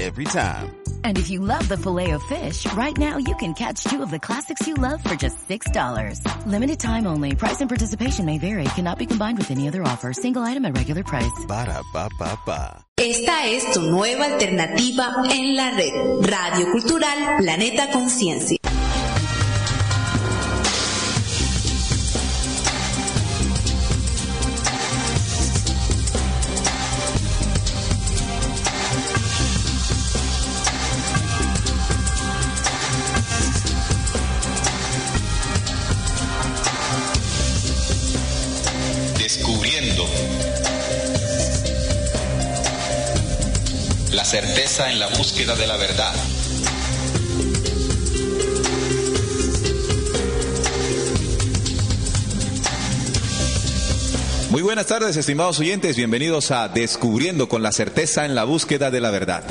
Every time. And if you love the filet of fish, right now you can catch two of the classics you love for just $6. Limited time only. Price and participation may vary. Cannot be combined with any other offer. Single item at regular price. Ba da ba ba ba. Esta es tu nueva alternativa en la red. Radio Cultural Planeta Conciencia. En la búsqueda de la verdad. Muy buenas tardes, estimados oyentes. Bienvenidos a Descubriendo con la certeza en la búsqueda de la verdad.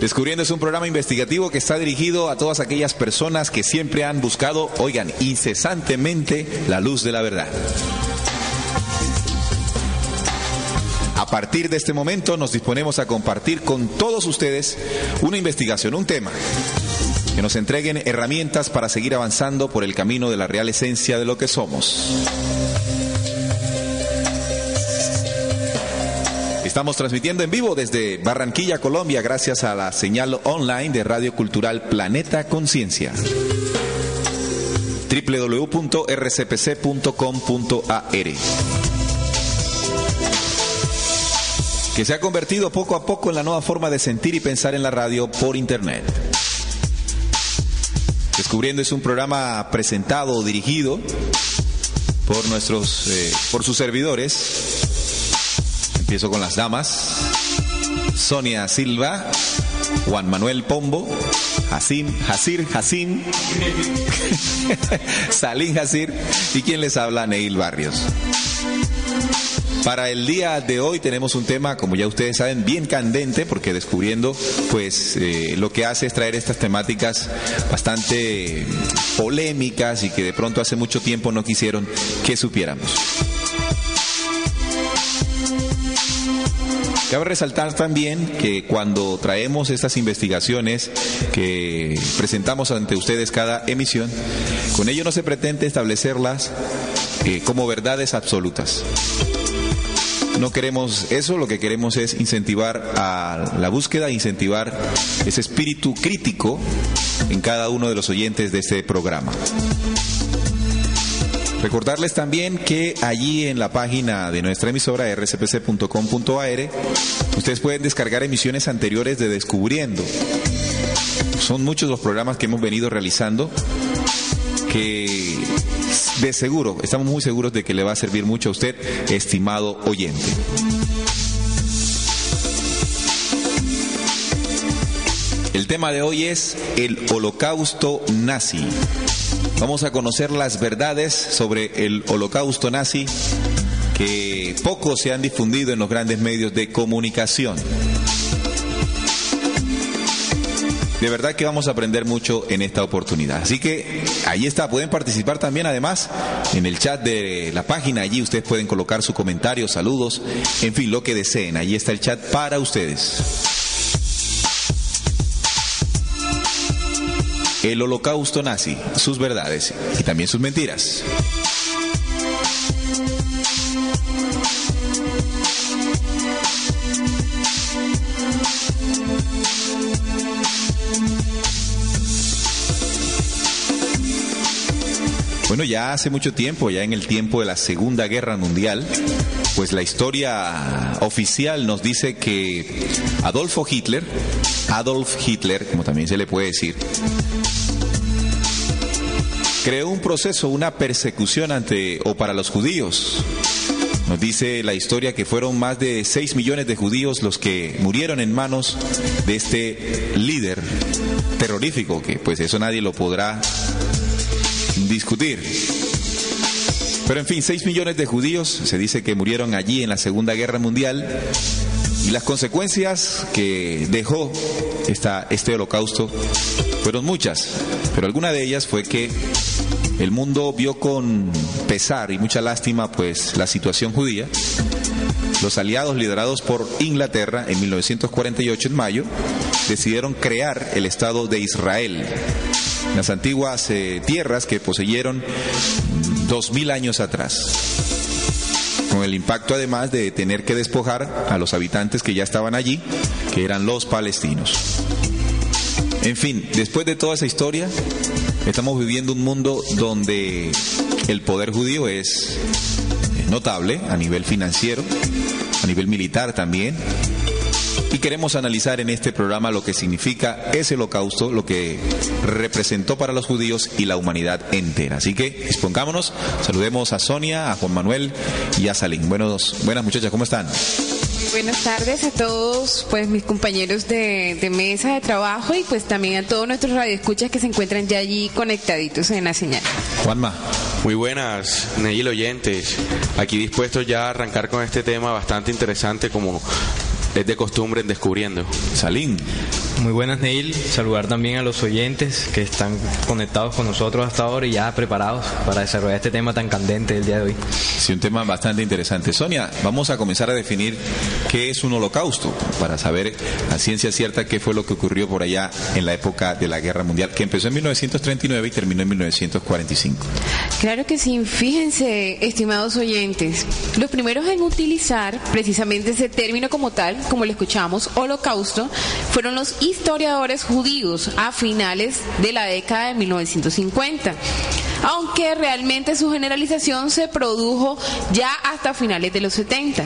Descubriendo es un programa investigativo que está dirigido a todas aquellas personas que siempre han buscado, oigan, incesantemente la luz de la verdad. A partir de este momento nos disponemos a compartir con todos ustedes una investigación, un tema, que nos entreguen herramientas para seguir avanzando por el camino de la real esencia de lo que somos. Estamos transmitiendo en vivo desde Barranquilla, Colombia, gracias a la señal online de Radio Cultural Planeta Conciencia www.rcpc.com.ar que se ha convertido poco a poco en la nueva forma de sentir y pensar en la radio por Internet. Descubriendo es un programa presentado o dirigido por nuestros, eh, por sus servidores. Empiezo con las damas. Sonia Silva, Juan Manuel Pombo, Hasim, Hasir, Hasim, Salín Hasir y quien les habla, Neil Barrios. Para el día de hoy tenemos un tema, como ya ustedes saben, bien candente, porque descubriendo, pues eh, lo que hace es traer estas temáticas bastante polémicas y que de pronto hace mucho tiempo no quisieron que supiéramos. Cabe resaltar también que cuando traemos estas investigaciones que presentamos ante ustedes cada emisión, con ello no se pretende establecerlas eh, como verdades absolutas. No queremos eso, lo que queremos es incentivar a la búsqueda, incentivar ese espíritu crítico en cada uno de los oyentes de este programa. Recordarles también que allí en la página de nuestra emisora rcpc.com.ar ustedes pueden descargar emisiones anteriores de Descubriendo. Son muchos los programas que hemos venido realizando que de seguro, estamos muy seguros de que le va a servir mucho a usted, estimado oyente. El tema de hoy es el holocausto nazi. Vamos a conocer las verdades sobre el holocausto nazi que poco se han difundido en los grandes medios de comunicación. De verdad que vamos a aprender mucho en esta oportunidad. Así que ahí está, pueden participar también además en el chat de la página. Allí ustedes pueden colocar su comentario, saludos, en fin, lo que deseen. Allí está el chat para ustedes. El holocausto nazi, sus verdades y también sus mentiras. Bueno, ya hace mucho tiempo, ya en el tiempo de la Segunda Guerra Mundial, pues la historia oficial nos dice que Adolfo Hitler, Adolf Hitler, como también se le puede decir, creó un proceso, una persecución ante o para los judíos. Nos dice la historia que fueron más de 6 millones de judíos los que murieron en manos de este líder terrorífico, que pues eso nadie lo podrá discutir. Pero en fin, 6 millones de judíos se dice que murieron allí en la Segunda Guerra Mundial y las consecuencias que dejó esta, este holocausto fueron muchas, pero alguna de ellas fue que el mundo vio con pesar y mucha lástima pues la situación judía. Los aliados liderados por Inglaterra en 1948 en mayo decidieron crear el Estado de Israel, las antiguas eh, tierras que poseyeron dos mil años atrás con el impacto además de tener que despojar a los habitantes que ya estaban allí, que eran los palestinos. En fin, después de toda esa historia, estamos viviendo un mundo donde el poder judío es notable a nivel financiero, a nivel militar también, y queremos analizar en este programa lo que significa ese holocausto, lo que representó para los judíos y la humanidad entera. Así que expongámonos, saludemos a Sonia, a Juan Manuel y a Salim. Buenos, buenas muchachas, ¿cómo están? Buenas tardes a todos, pues mis compañeros de, de, mesa de trabajo y pues también a todos nuestros radioescuchas que se encuentran ya allí conectaditos en la señal. Juanma. Muy buenas, Neil oyentes. Aquí dispuestos ya a arrancar con este tema bastante interesante como es de costumbre en Descubriendo. Salín. Muy buenas, Neil. Saludar también a los oyentes que están conectados con nosotros hasta ahora y ya preparados para desarrollar este tema tan candente del día de hoy. Sí, un tema bastante interesante. Sonia, vamos a comenzar a definir qué es un holocausto para saber a ciencia cierta qué fue lo que ocurrió por allá en la época de la Guerra Mundial, que empezó en 1939 y terminó en 1945. Claro que sí. Fíjense, estimados oyentes, los primeros en utilizar precisamente ese término como tal, como lo escuchamos, holocausto, fueron los historiadores judíos a finales de la década de 1950 aunque realmente su generalización se produjo ya hasta finales de los 70.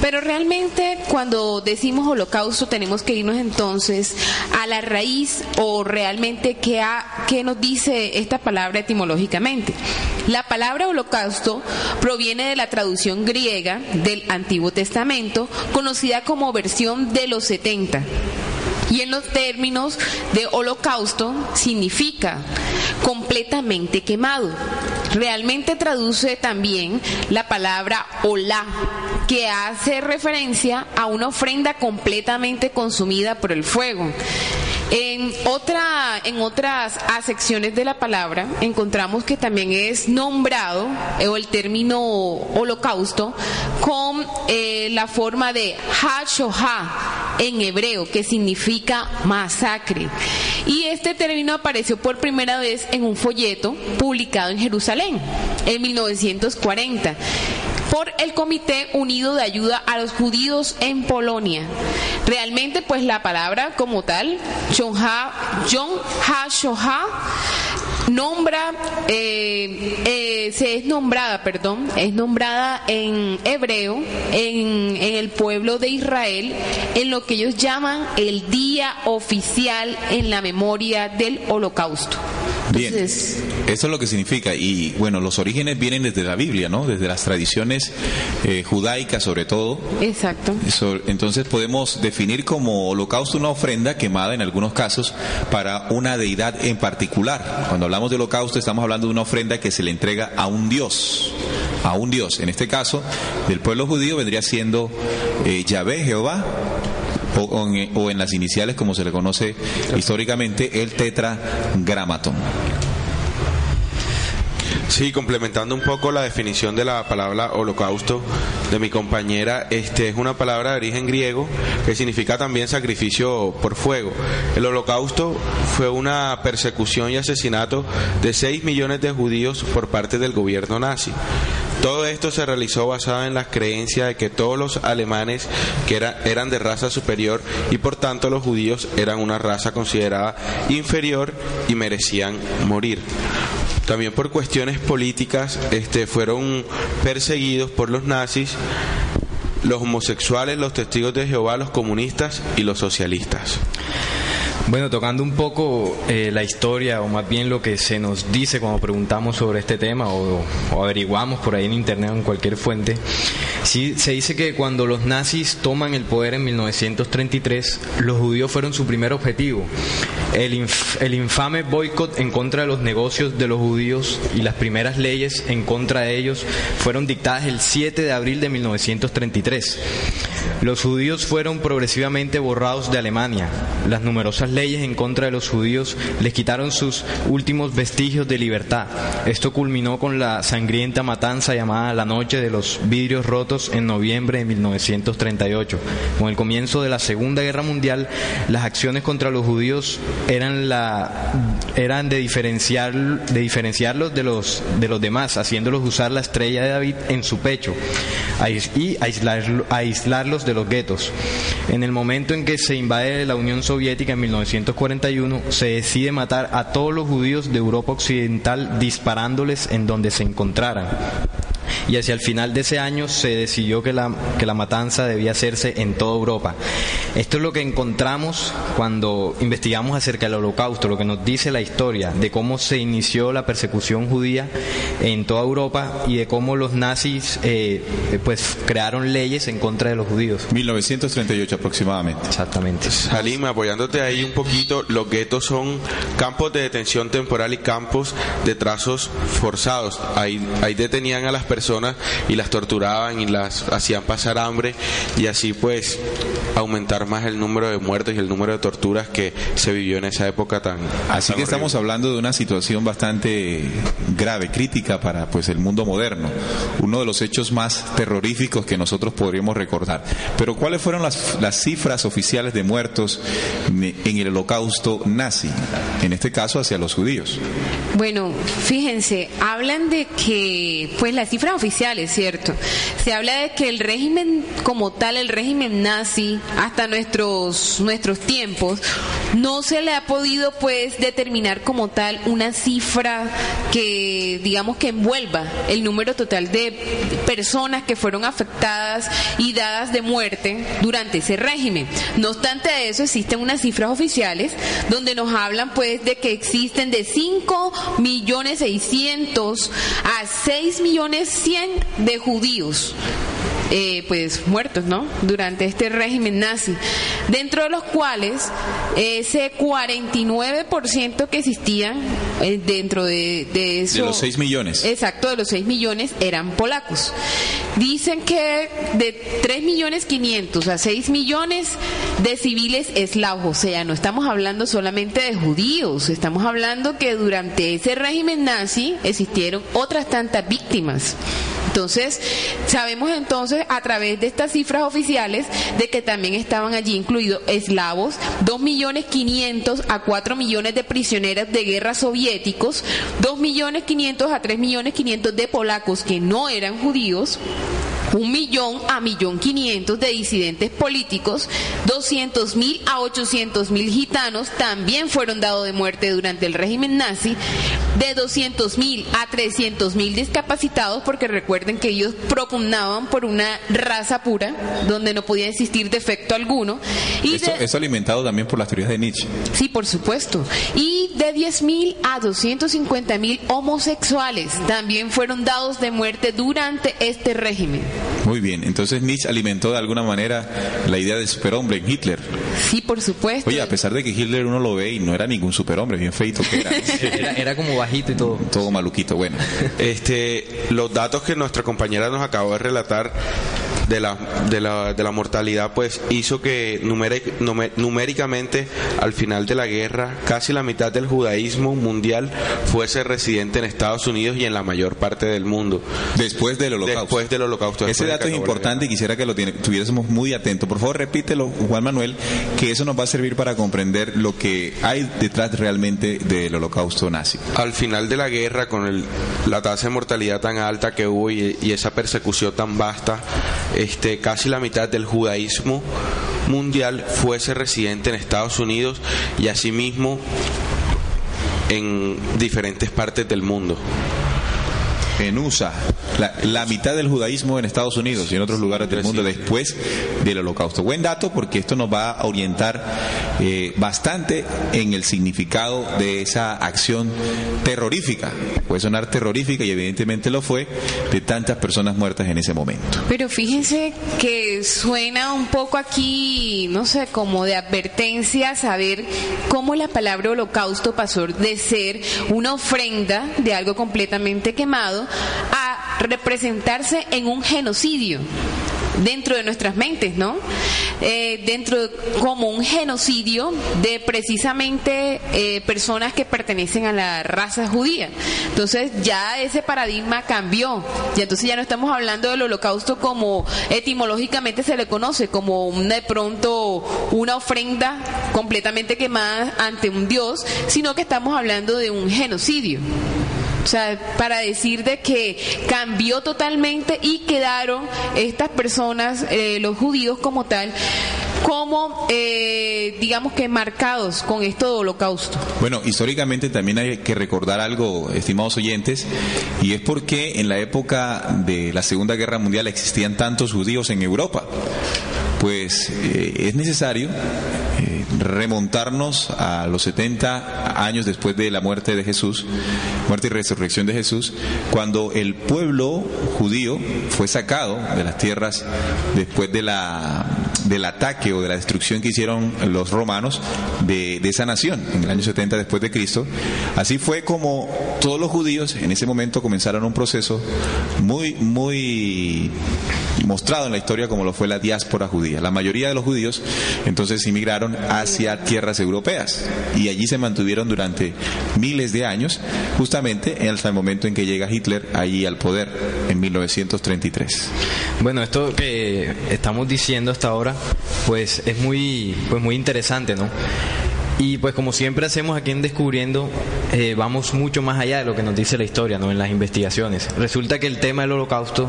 Pero realmente cuando decimos holocausto tenemos que irnos entonces a la raíz o realmente qué, qué nos dice esta palabra etimológicamente. La palabra holocausto proviene de la traducción griega del Antiguo Testamento, conocida como versión de los 70 y en los términos de holocausto significa completamente quemado. Realmente traduce también la palabra hola, que hace referencia a una ofrenda completamente consumida por el fuego. En, otra, en otras acepciones de la palabra encontramos que también es nombrado, eh, o el término holocausto, con eh, la forma de ha en hebreo, que significa masacre. Y este término apareció por primera vez en un folleto publicado en Jerusalén en 1940 por el Comité Unido de Ayuda a los Judíos en Polonia. Realmente, pues la palabra como tal, John Ha Shoha, nombra, eh, eh, se es nombrada, perdón, es nombrada en hebreo, en, en, el pueblo de Israel, en lo que ellos llaman el día oficial en la memoria del holocausto. Bien, eso es lo que significa. Y bueno, los orígenes vienen desde la Biblia, ¿no? Desde las tradiciones eh, judaicas sobre todo. Exacto. Entonces podemos definir como holocausto una ofrenda quemada en algunos casos para una deidad en particular. Cuando hablamos de holocausto estamos hablando de una ofrenda que se le entrega a un Dios. A un Dios. En este caso, del pueblo judío vendría siendo eh, Yahvé, Jehová, o, en, o, en, las iniciales como se le conoce históricamente el tetragramatón. Sí, complementando un poco la definición de la palabra holocausto de mi compañera, este es una palabra de origen griego que significa también sacrificio por fuego. El holocausto fue una persecución y asesinato de 6 millones de judíos por parte del gobierno nazi. Todo esto se realizó basado en la creencia de que todos los alemanes que era, eran de raza superior y por tanto los judíos eran una raza considerada inferior y merecían morir también por cuestiones políticas este, fueron perseguidos por los nazis, los homosexuales, los testigos de Jehová, los comunistas y los socialistas. Bueno, tocando un poco eh, la historia, o más bien lo que se nos dice cuando preguntamos sobre este tema, o, o averiguamos por ahí en internet o en cualquier fuente, sí, se dice que cuando los nazis toman el poder en 1933, los judíos fueron su primer objetivo. El, inf- el infame boicot en contra de los negocios de los judíos y las primeras leyes en contra de ellos fueron dictadas el 7 de abril de 1933. Los judíos fueron progresivamente borrados de Alemania. Las numerosas leyes en contra de los judíos les quitaron sus últimos vestigios de libertad. Esto culminó con la sangrienta matanza llamada la Noche de los Vidrios Rotos en noviembre de 1938. Con el comienzo de la Segunda Guerra Mundial, las acciones contra los judíos eran, la, eran de, diferenciar, de diferenciarlos de los, de los demás, haciéndolos usar la estrella de David en su pecho y aislar- aislarlos de los guetos. En el momento en que se invade la Unión Soviética en 1941, se decide matar a todos los judíos de Europa Occidental disparándoles en donde se encontraran. Y hacia el final de ese año se decidió que la, que la matanza debía hacerse en toda Europa. Esto es lo que encontramos cuando investigamos acerca del holocausto, lo que nos dice la historia de cómo se inició la persecución judía en toda Europa y de cómo los nazis eh, pues crearon leyes en contra de los judíos. 1938 aproximadamente. Exactamente. Salim, apoyándote ahí un poquito, los guetos son campos de detención temporal y campos de trazos forzados. Ahí, ahí detenían a las personas y las torturaban y las hacían pasar hambre y así pues aumentar más el número de muertos y el número de torturas que se vivió en esa época tan Así tan que estamos horrible. hablando de una situación bastante grave, crítica para pues el mundo moderno, uno de los hechos más terroríficos que nosotros podríamos recordar. Pero ¿cuáles fueron las, las cifras oficiales de muertos en el holocausto nazi? En este caso hacia los judíos. Bueno, fíjense, hablan de que, pues las cifras oficiales, ¿cierto? Se habla de que el régimen como tal, el régimen nazi, hasta nuestros, nuestros tiempos, no se le ha podido pues determinar como tal una cifra que digamos que envuelva el número total de personas que fueron afectadas y dadas de muerte durante ese régimen. No obstante eso existen unas cifras oficiales donde nos hablan pues de que existen de 5 millones 600 a 6 millones 100 de judíos eh, pues muertos, ¿no? Durante este régimen nazi, dentro de los cuales ese 49% que existían eh, dentro de, de eso, De los 6 millones. Exacto, de los 6 millones eran polacos. Dicen que de 3 millones 500 a 6 millones de civiles eslavos, o sea, no estamos hablando solamente de judíos, estamos hablando que durante ese régimen nazi existieron otras tantas víctimas. Entonces, sabemos entonces a través de estas cifras oficiales de que también estaban allí incluidos eslavos, 2 millones 500 a 4 millones de prisioneros de guerra soviéticos, 2 millones 500 a 3 millones 500 de polacos que no eran judíos, un millón a millón quinientos de disidentes políticos, 200 mil a 800 mil gitanos también fueron dados de muerte durante el régimen nazi, de 200 mil a 300 mil discapacitados, porque recuerden que ellos propugnaban por una raza pura, donde no podía existir defecto alguno, y de- esto alimentado también por las teorías de Nietzsche. Sí, por supuesto. Y de 10.000 a 250.000 homosexuales también fueron dados de muerte durante este régimen. Muy bien, entonces Nietzsche alimentó de alguna manera la idea del superhombre en Hitler. Sí, por supuesto. Oye, a pesar de que Hitler uno lo ve y no era ningún superhombre, bien feito que era. Era, era como bajito y todo. Todo maluquito, bueno. Este, los datos que nuestra compañera nos acabó de relatar de la, de la, de la mortalidad, pues hizo que numéric- numéricamente al final de la guerra casi la mitad del judaísmo mundial fuese residente en Estados Unidos y en la mayor parte del mundo. Después del holocausto. Después del holocausto. Ese después dato es importante y quisiera que lo tuviésemos muy atento. Por favor, repítelo, Juan Manuel, que eso nos va a servir para comprender lo que hay detrás realmente del holocausto nazi. al final de la guerra, con el- la tasa de mortalidad tan alta que hubo y, y esa persecución tan vasta, este, casi la mitad del judaísmo mundial fuese residente en Estados Unidos y asimismo en diferentes partes del mundo. En USA, la, la mitad del judaísmo en Estados Unidos y en otros lugares del mundo después del holocausto. Buen dato porque esto nos va a orientar eh, bastante en el significado de esa acción terrorífica. Puede sonar terrorífica y evidentemente lo fue de tantas personas muertas en ese momento. Pero fíjense que suena un poco aquí, no sé, como de advertencia saber cómo la palabra holocausto pasó de ser una ofrenda de algo completamente quemado a representarse en un genocidio dentro de nuestras mentes, ¿no? Eh, dentro como un genocidio de precisamente eh, personas que pertenecen a la raza judía. Entonces ya ese paradigma cambió. Y entonces ya no estamos hablando del holocausto como etimológicamente se le conoce, como de pronto una ofrenda completamente quemada ante un dios, sino que estamos hablando de un genocidio. O sea, para decir de que cambió totalmente y quedaron estas personas, eh, los judíos como tal, como, eh, digamos que marcados con esto de holocausto. Bueno, históricamente también hay que recordar algo, estimados oyentes, y es porque en la época de la Segunda Guerra Mundial existían tantos judíos en Europa. Pues eh, es necesario eh, remontarnos a los 70 años después de la muerte de Jesús, muerte y resurrección de Jesús, cuando el pueblo judío fue sacado de las tierras después de la, del ataque o de la destrucción que hicieron los romanos de, esa nación en el año 70 después de Cristo. Así fue como todos los judíos en ese momento comenzaron un proceso muy, muy mostrado en la historia como lo fue la diáspora judía. La mayoría de los judíos entonces inmigraron hacia tierras europeas y allí se mantuvieron durante miles de años, justamente hasta el momento en que llega Hitler allí al poder en 1933. Bueno, esto que estamos diciendo hasta ahora, pues es muy, pues muy interesante, ¿no? Y pues como siempre hacemos aquí en Descubriendo, eh, vamos mucho más allá de lo que nos dice la historia, ¿no? En las investigaciones. Resulta que el tema del holocausto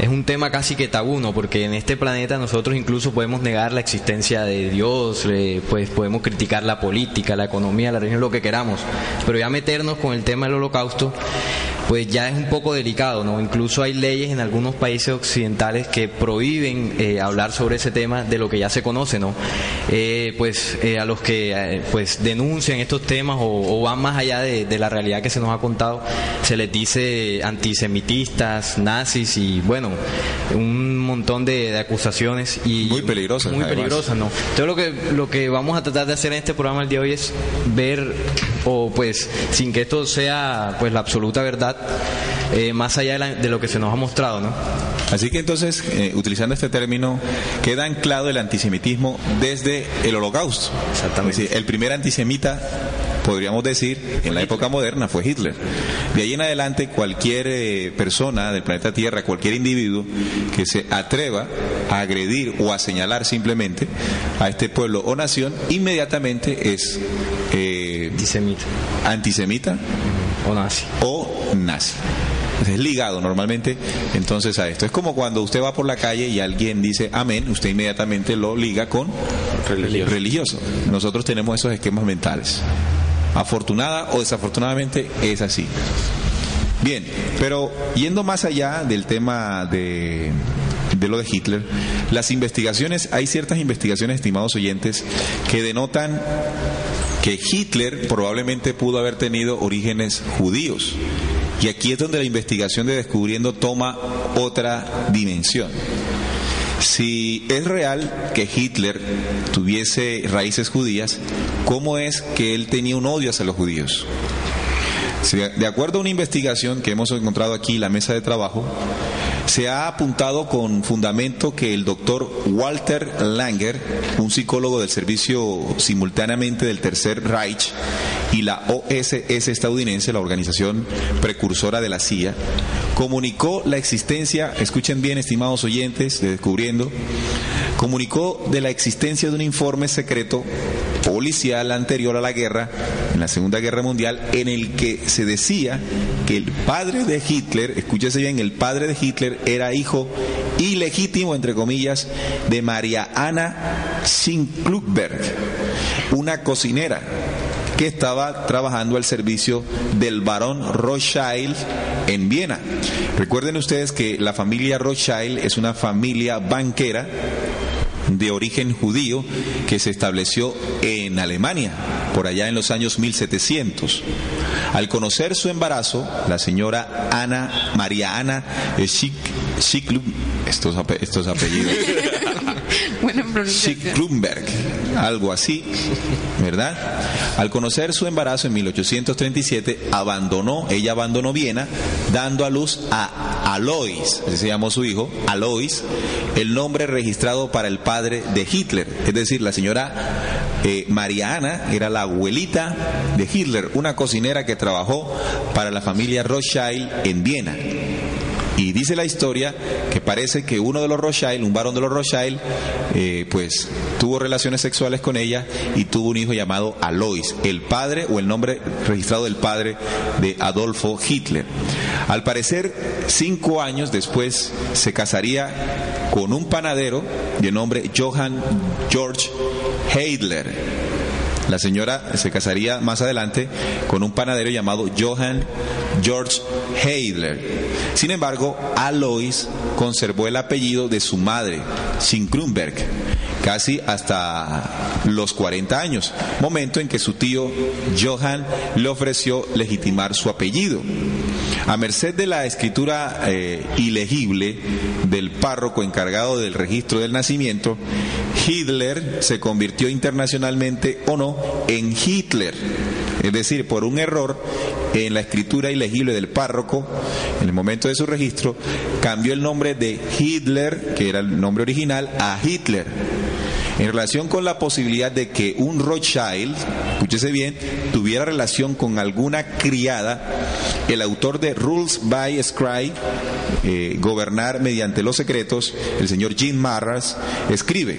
es un tema casi que tabú, ¿no? Porque en este planeta nosotros incluso podemos negar la existencia de Dios, eh, pues podemos criticar la política, la economía, la religión, lo que queramos. Pero ya meternos con el tema del holocausto pues ya es un poco delicado, ¿no? Incluso hay leyes en algunos países occidentales que prohíben eh, hablar sobre ese tema de lo que ya se conoce, ¿no? Eh, pues eh, a los que eh, pues denuncian estos temas o, o van más allá de, de la realidad que se nos ha contado, se les dice antisemitistas, nazis y bueno, un montón de, de acusaciones y Muy peligrosas, muy además. peligrosas, ¿no? Entonces lo que lo que vamos a tratar de hacer en este programa el día de hoy es ver o pues sin que esto sea pues la absoluta verdad eh, más allá de, la- de lo que se nos ha mostrado, ¿no? Así que entonces, eh, utilizando este término, queda anclado el antisemitismo desde el holocausto. Exactamente. Es decir, el primer antisemita, podríamos decir, en la época moderna fue Hitler. De ahí en adelante, cualquier eh, persona del planeta Tierra, cualquier individuo que se atreva a agredir o a señalar simplemente a este pueblo o nación, inmediatamente es eh, Antisemita antisemita o nazi. o nazi. Es ligado normalmente entonces a esto. Es como cuando usted va por la calle y alguien dice amén, usted inmediatamente lo liga con Religioso. religioso. Nosotros tenemos esos esquemas mentales. Afortunada o desafortunadamente es así. Bien, pero yendo más allá del tema de, de lo de Hitler, las investigaciones, hay ciertas investigaciones, estimados oyentes, que denotan que Hitler probablemente pudo haber tenido orígenes judíos. Y aquí es donde la investigación de Descubriendo toma otra dimensión. Si es real que Hitler tuviese raíces judías, ¿cómo es que él tenía un odio hacia los judíos? De acuerdo a una investigación que hemos encontrado aquí en la mesa de trabajo, se ha apuntado con fundamento que el doctor Walter Langer, un psicólogo del servicio simultáneamente del Tercer Reich y la OSS estadounidense, la organización precursora de la CIA, comunicó la existencia, escuchen bien estimados oyentes de Descubriendo, comunicó de la existencia de un informe secreto policial anterior a la guerra, en la Segunda Guerra Mundial, en el que se decía que el padre de Hitler, escúchese bien, el padre de Hitler era hijo ilegítimo, entre comillas, de María Ana Sinkluckberg, una cocinera que estaba trabajando al servicio del barón Rothschild en Viena. Recuerden ustedes que la familia Rothschild es una familia banquera de origen judío que se estableció en Alemania por allá en los años 1700. Al conocer su embarazo, la señora Ana, María Ana Schick, estos, estos apellidos, Klumberg, algo así, ¿verdad? Al conocer su embarazo en 1837, abandonó, ella abandonó Viena, dando a luz a Alois, así se llamó su hijo, Alois, el nombre registrado para el padre de Hitler. Es decir, la señora eh, María Ana era la abuelita de Hitler, una cocinera que trabajó para la familia Rothschild en Viena. Y dice la historia que parece que uno de los Rothschild, un varón de los Rothschild, eh, pues tuvo relaciones sexuales con ella y tuvo un hijo llamado Alois, el padre o el nombre registrado del padre de Adolfo Hitler. Al parecer, cinco años después se casaría con un panadero de nombre Johann George Heidler la señora se casaría más adelante con un panadero llamado Johann George Heidler. Sin embargo, Alois conservó el apellido de su madre, Sinkronberg, casi hasta los 40 años, momento en que su tío Johann le ofreció legitimar su apellido. A merced de la escritura eh, ilegible del párroco encargado del registro del nacimiento, Hitler se convirtió internacionalmente o no en Hitler. Es decir, por un error en la escritura ilegible del párroco, en el momento de su registro, cambió el nombre de Hitler, que era el nombre original, a Hitler. En relación con la posibilidad de que un Rothschild, escúchese bien, tuviera relación con alguna criada, el autor de Rules by Scribe, eh, Gobernar mediante los secretos, el señor Jim Marras, escribe.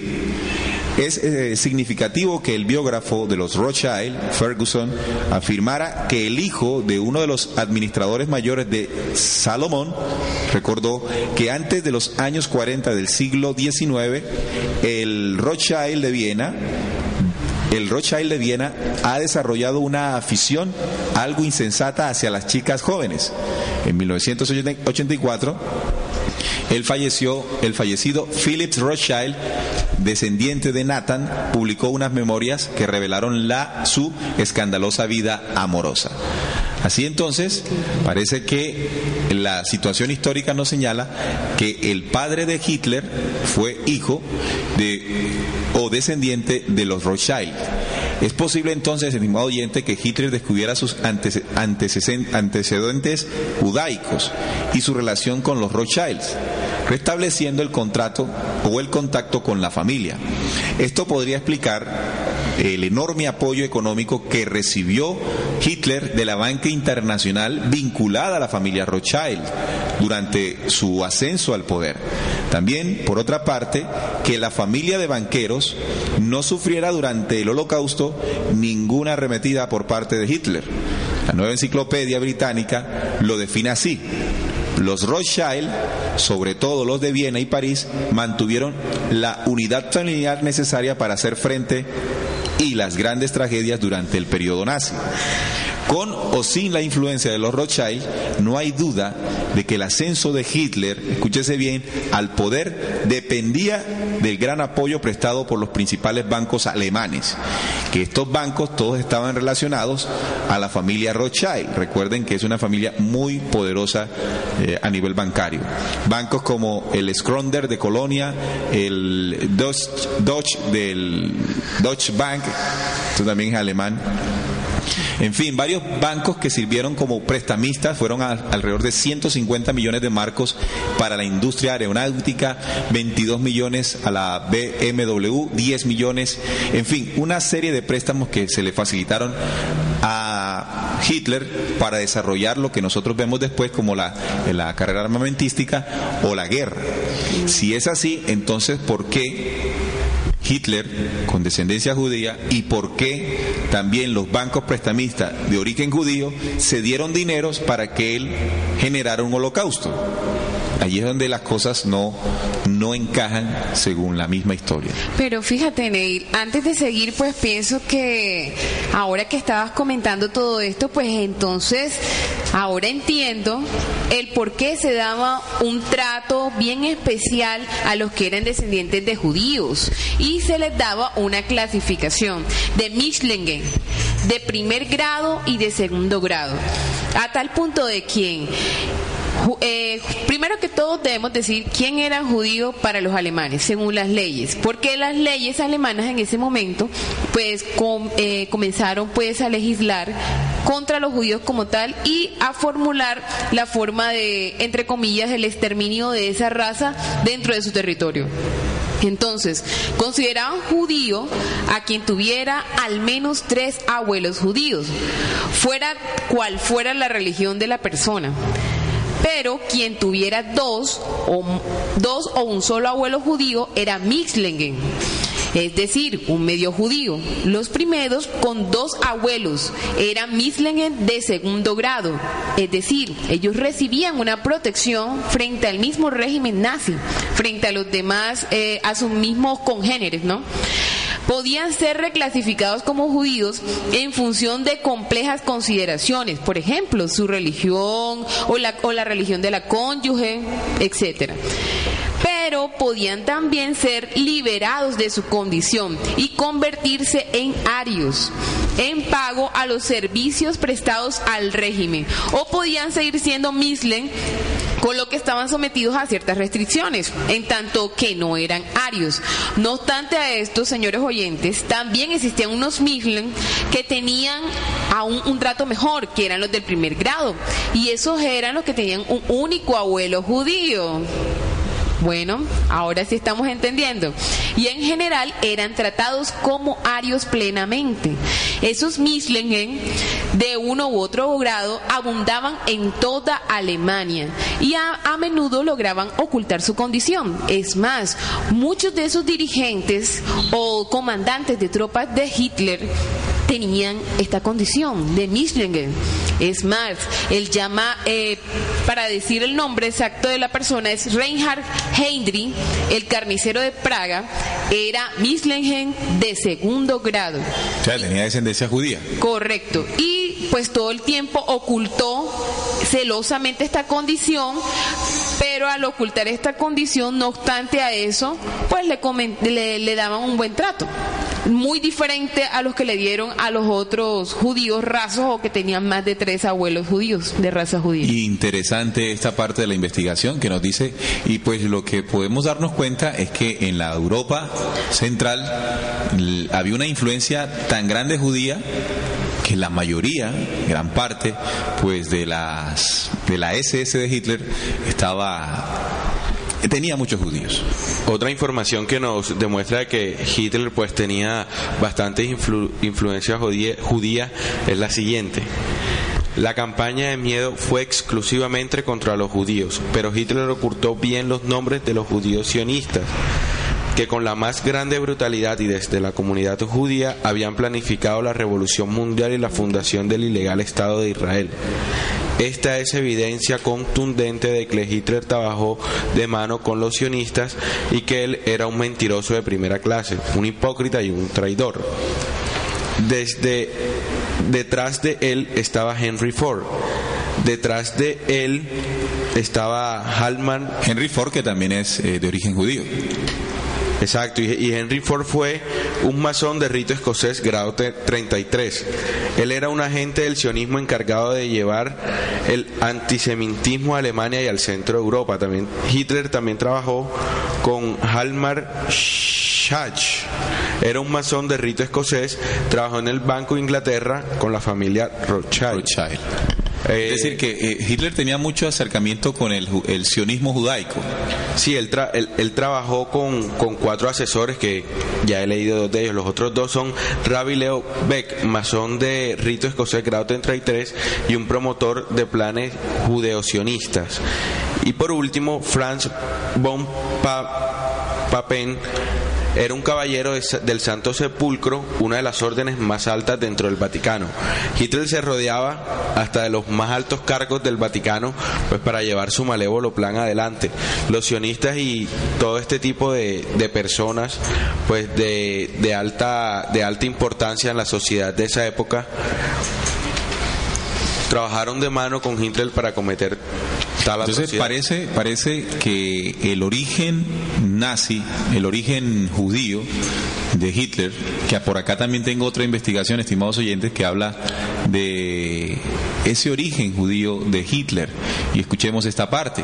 Es eh, significativo que el biógrafo de los Rothschild, Ferguson, afirmara que el hijo de uno de los administradores mayores de Salomón recordó que antes de los años 40 del siglo XIX, el Rothschild de Viena el Rothschild de Viena ha desarrollado una afición algo insensata hacia las chicas jóvenes. En 1984, él falleció, el fallecido Philip Rothschild, descendiente de Nathan, publicó unas memorias que revelaron la, su escandalosa vida amorosa. Así entonces, parece que la situación histórica nos señala que el padre de Hitler fue hijo de o descendiente de los Rothschild. Es posible entonces, estimado oyente, que Hitler descubriera sus antecedentes judaicos y su relación con los Rothschilds, restableciendo el contrato o el contacto con la familia. Esto podría explicar el enorme apoyo económico que recibió Hitler de la banca internacional vinculada a la familia Rothschild durante su ascenso al poder. También, por otra parte, que la familia de banqueros no sufriera durante el holocausto ninguna arremetida por parte de Hitler. La nueva enciclopedia británica lo define así. Los Rothschild, sobre todo los de Viena y París, mantuvieron la unidad familiar necesaria para hacer frente y las grandes tragedias durante el periodo nazi. Con o sin la influencia de los Rothschild, no hay duda de que el ascenso de Hitler, escúchese bien, al poder dependía del gran apoyo prestado por los principales bancos alemanes, que estos bancos todos estaban relacionados a la familia Rothschild. Recuerden que es una familia muy poderosa eh, a nivel bancario. Bancos como el Schronder de Colonia, el Deutsche, Deutsche Bank, esto también es alemán, en fin, varios bancos que sirvieron como prestamistas fueron alrededor de 150 millones de marcos para la industria aeronáutica, 22 millones a la BMW, 10 millones, en fin, una serie de préstamos que se le facilitaron a Hitler para desarrollar lo que nosotros vemos después como la, la carrera armamentística o la guerra. Si es así, entonces, ¿por qué Hitler con descendencia judía y por qué también los bancos prestamistas de origen judío se dieron dineros para que él generara un holocausto. Allí es donde las cosas no, no encajan según la misma historia. Pero fíjate, Neil, antes de seguir, pues pienso que ahora que estabas comentando todo esto, pues entonces ahora entiendo el por qué se daba un trato bien especial a los que eran descendientes de judíos y se les daba una clasificación de Michlingen, de primer grado y de segundo grado, a tal punto de quien eh, primero que todo debemos decir quién era judío para los alemanes, según las leyes, porque las leyes alemanas en ese momento pues eh, comenzaron pues a legislar contra los judíos como tal y a formular la forma de, entre comillas, el exterminio de esa raza dentro de su territorio. Entonces, consideraban judío a quien tuviera al menos tres abuelos judíos, fuera cual fuera la religión de la persona pero quien tuviera dos o, dos o un solo abuelo judío era Mixlingen es decir, un medio judío. Los primeros con dos abuelos eran Mixlingen de segundo grado, es decir, ellos recibían una protección frente al mismo régimen nazi, frente a los demás, eh, a sus mismos congéneres, ¿no? Podían ser reclasificados como judíos en función de complejas consideraciones, por ejemplo, su religión o la, o la religión de la cónyuge, etcétera. Pero podían también ser liberados de su condición y convertirse en arios en pago a los servicios prestados al régimen o podían seguir siendo mislen con lo que estaban sometidos a ciertas restricciones, en tanto que no eran arios. No obstante a esto, señores oyentes, también existían unos mislen que tenían aún un trato mejor, que eran los del primer grado, y esos eran los que tenían un único abuelo judío. Bueno, ahora sí estamos entendiendo. Y en general eran tratados como arios plenamente. Esos Mislingen de uno u otro grado abundaban en toda Alemania y a, a menudo lograban ocultar su condición. Es más, muchos de esos dirigentes o comandantes de tropas de Hitler tenían esta condición de Mislingen. Es más, él llama, eh, para decir el nombre exacto de la persona, es Reinhard Heindry, el carnicero de Praga, era Mislingen de segundo grado. O sea, tenía descendencia judía. Correcto. Y pues todo el tiempo ocultó celosamente esta condición, pero al ocultar esta condición, no obstante a eso, pues le, le daban un buen trato muy diferente a los que le dieron a los otros judíos rasos o que tenían más de tres abuelos judíos de raza judía. Interesante esta parte de la investigación que nos dice, y pues lo que podemos darnos cuenta es que en la Europa central había una influencia tan grande judía que la mayoría, gran parte, pues de las de la SS de Hitler estaba tenía muchos judíos. Otra información que nos demuestra que Hitler pues tenía bastantes influencias judías es la siguiente. La campaña de miedo fue exclusivamente contra los judíos, pero Hitler ocultó bien los nombres de los judíos sionistas que con la más grande brutalidad y desde la comunidad judía habían planificado la revolución mundial y la fundación del ilegal Estado de Israel. Esta es evidencia contundente de que Hitler trabajó de mano con los sionistas y que él era un mentiroso de primera clase, un hipócrita y un traidor. Desde detrás de él estaba Henry Ford. Detrás de él estaba Hallman. Henry Ford, que también es eh, de origen judío. Exacto, y, Henry Ford fue un masón de rito escocés grado 33. Él era un agente del sionismo encargado de llevar el antisemitismo a Alemania y al centro de Europa. También Hitler también trabajó con Halmar Schach. Era un masón de rito escocés, trabajó en el Banco de Inglaterra con la familia Rothschild. Eh, es decir, que eh, Hitler tenía mucho acercamiento con el, sionismo judaico. Sí, él, él, trabajó con, cuatro asesores que ya he leído dos de ellos. Los otros dos son Rabbi Leo Beck, masón de rito escocés grado 33 y un promotor de planes judeosionistas. Y por último, Franz von Papen era un caballero del Santo Sepulcro, una de las órdenes más altas dentro del Vaticano. Hitler se rodeaba hasta de los más altos cargos del Vaticano pues para llevar su malévolo plan adelante. Los sionistas y todo este tipo de, de personas pues de, de alta de alta importancia en la sociedad de esa época trabajaron de mano con Hitler para cometer tal Entonces atrocidad. parece, parece que el origen nazi, el origen judío de Hitler, que por acá también tengo otra investigación, estimados oyentes, que habla de ese origen judío de Hitler. Y escuchemos esta parte.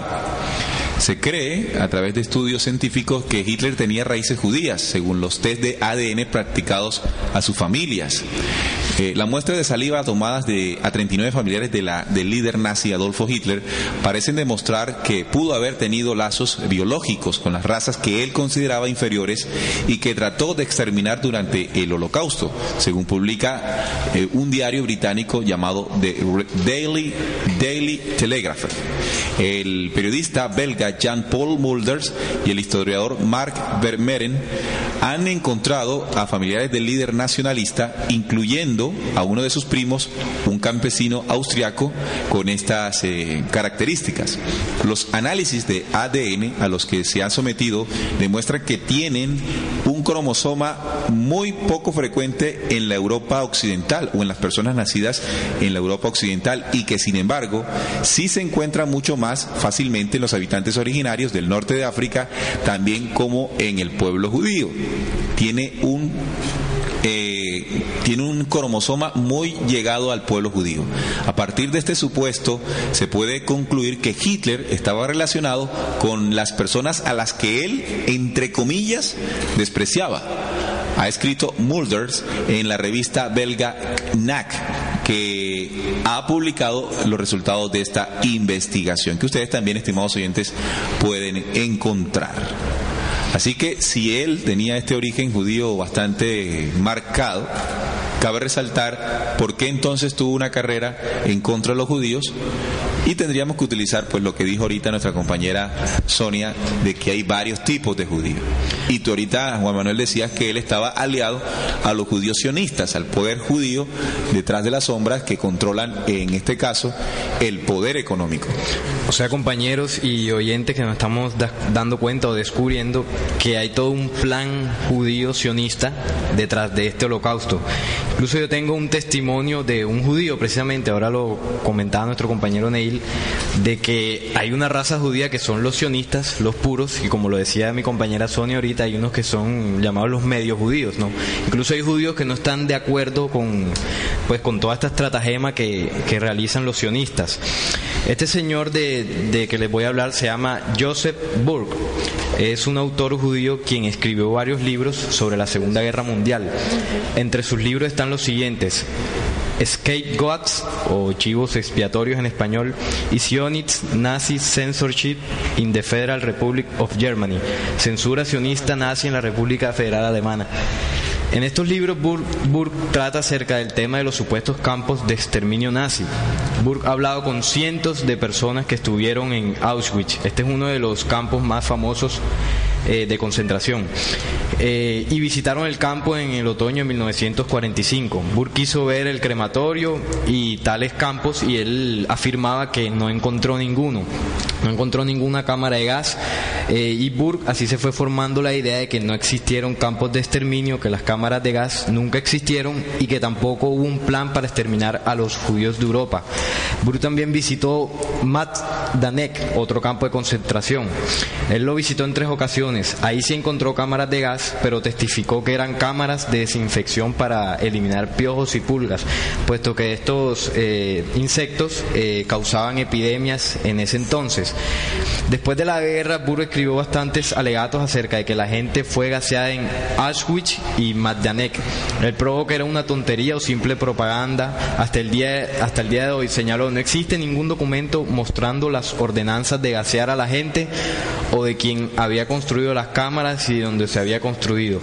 Se cree, a través de estudios científicos, que Hitler tenía raíces judías, según los test de ADN practicados a sus familias. Eh, la muestra de saliva tomadas de, a 39 familiares del líder nazi Adolfo Hitler parecen demostrar que pudo haber tenido lazos biológicos con las razas que él consideraba inferiores y que trató de exterminar durante el holocausto, según publica eh, un diario británico llamado The Daily, Daily Telegraph. El periodista belga Jean-Paul Mulders y el historiador Mark Vermeeren han encontrado a familiares del líder nacionalista, incluyendo a uno de sus primos, un campesino austriaco con estas eh, características. Los análisis de ADN a los que se han sometido demuestran que tienen un cromosoma muy poco frecuente en la Europa occidental o en las personas nacidas en la Europa occidental y que sin embargo sí se encuentra mucho más fácilmente en los habitantes originarios del norte de África, también como en el pueblo judío. Tiene un eh, tiene un cromosoma muy llegado al pueblo judío. A partir de este supuesto, se puede concluir que Hitler estaba relacionado con las personas a las que él, entre comillas, despreciaba. Ha escrito Mulders en la revista belga NAC que ha publicado los resultados de esta investigación que ustedes también, estimados oyentes, pueden encontrar. Así que si él tenía este origen judío bastante marcado, cabe resaltar por qué entonces tuvo una carrera en contra de los judíos y tendríamos que utilizar pues lo que dijo ahorita nuestra compañera Sonia de que hay varios tipos de judíos. Y tú ahorita Juan Manuel decías que él estaba aliado a los judíos sionistas, al poder judío detrás de las sombras que controlan en este caso el poder económico. O sea, compañeros y oyentes que nos estamos da- dando cuenta o descubriendo que hay todo un plan judío sionista detrás de este holocausto. Incluso yo tengo un testimonio de un judío, precisamente, ahora lo comentaba nuestro compañero Neil, de que hay una raza judía que son los sionistas, los puros, y como lo decía mi compañera Sonia ahorita, hay unos que son llamados los medios judíos, ¿no? Incluso hay judíos que no están de acuerdo con, pues, con toda esta estratagema que, que realizan los sionistas. Este señor de, de que les voy a hablar se llama Joseph Burke. Es un autor judío quien escribió varios libros sobre la Segunda Guerra Mundial. Entre sus libros están los siguientes. Scapegoats o chivos expiatorios en español y Zionist Nazi Censorship in the Federal Republic of Germany, censura sionista nazi en la República Federal Alemana. En estos libros Burke, Burke trata acerca del tema de los supuestos campos de exterminio nazi. Burke ha hablado con cientos de personas que estuvieron en Auschwitz. Este es uno de los campos más famosos eh, de concentración. Eh, y visitaron el campo en el otoño de 1945. Burke quiso ver el crematorio y tales campos y él afirmaba que no encontró ninguno. No encontró ninguna cámara de gas eh, y Burke así se fue formando la idea de que no existieron campos de exterminio, que las cámaras de gas nunca existieron y que tampoco hubo un plan para exterminar a los judíos de Europa. Burke también visitó Danek, otro campo de concentración. Él lo visitó en tres ocasiones. Ahí sí encontró cámaras de gas, pero testificó que eran cámaras de desinfección para eliminar piojos y pulgas, puesto que estos eh, insectos eh, causaban epidemias en ese entonces. Después de la guerra, Burke escribió bastantes alegatos acerca de que la gente fue gaseada en Auschwitz y Majdanek. Él probó que era una tontería o simple propaganda. Hasta el día, hasta el día de hoy señaló, no existe ningún documento mostrando las ordenanzas de gasear a la gente o de quien había construido las cámaras y donde se había construido.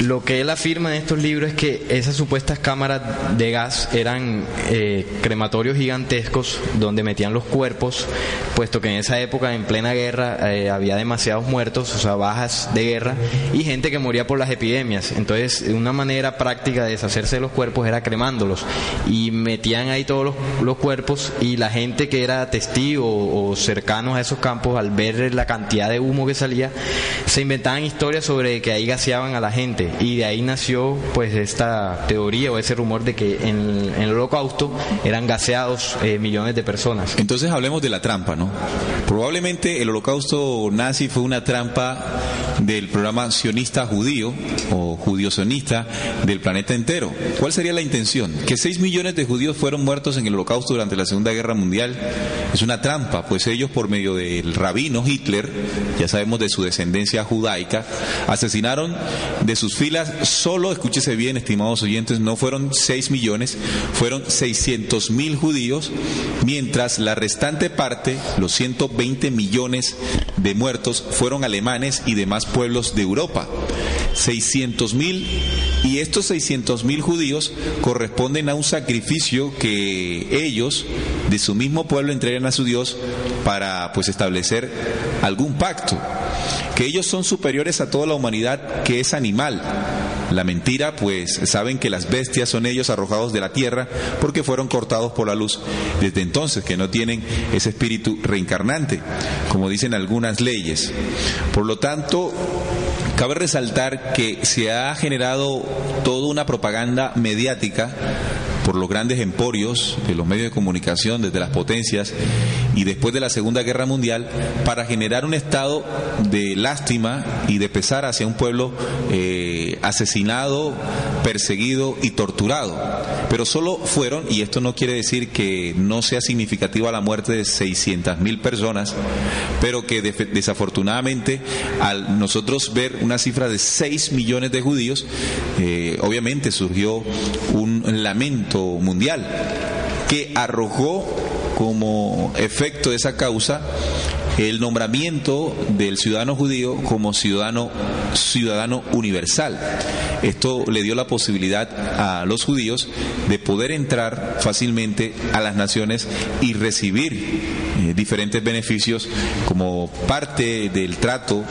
Lo que él afirma en estos libros es que esas supuestas cámaras de gas eran eh, crematorios gigantescos donde metían los cuerpos, puesto que en esa época, en plena guerra, eh, había demasiados muertos, o sea, bajas de guerra, y gente que moría por las epidemias. Entonces, una manera práctica de deshacerse de los cuerpos era cremándolos, y metían ahí todos los, cuerpos, y la gente que era testigo o cercanos a esos campos, al ver la cantidad de humo que salía, se inventaban historias sobre que ahí gaseaban a la gente y de ahí nació pues esta teoría o ese rumor de que en, el holocausto eran gaseados eh, millones de personas. Entonces hablemos de la trampa, ¿no? Probablemente el holocausto nazi fue una trampa del programa sionista judío o judío-sionista del planeta entero. ¿Cuál sería la intención? Que 6 millones de judíos fueron muertos en el holocausto durante la Segunda Guerra Mundial. Es una trampa, pues ellos por medio del rabino Hitler, ya sabemos de su descendencia judaica, asesinaron de sus filas solo, escúchese bien, estimados oyentes, no fueron 6 millones, fueron 600 mil judíos, mientras la restante parte, los 120 millones de muertos, fueron alemanes y demás pueblos de Europa. 600 mil y estos 600 mil judíos corresponden a un sacrificio que ellos de su mismo pueblo entregan a su Dios para pues establecer algún pacto que ellos son superiores a toda la humanidad que es animal. La mentira, pues saben que las bestias son ellos arrojados de la tierra porque fueron cortados por la luz desde entonces, que no tienen ese espíritu reencarnante, como dicen algunas leyes. Por lo tanto, Cabe resaltar que se ha generado toda una propaganda mediática por los grandes emporios de los medios de comunicación, desde las potencias y después de la Segunda Guerra Mundial, para generar un estado de lástima y de pesar hacia un pueblo eh, asesinado, perseguido y torturado. Pero solo fueron, y esto no quiere decir que no sea significativa la muerte de 600 mil personas, pero que desafortunadamente al nosotros ver una cifra de 6 millones de judíos, eh, obviamente surgió un lamento mundial que arrojó como efecto de esa causa el nombramiento del ciudadano judío como ciudadano ciudadano universal. Esto le dio la posibilidad a los judíos de poder entrar fácilmente a las naciones y recibir eh, diferentes beneficios como parte del trato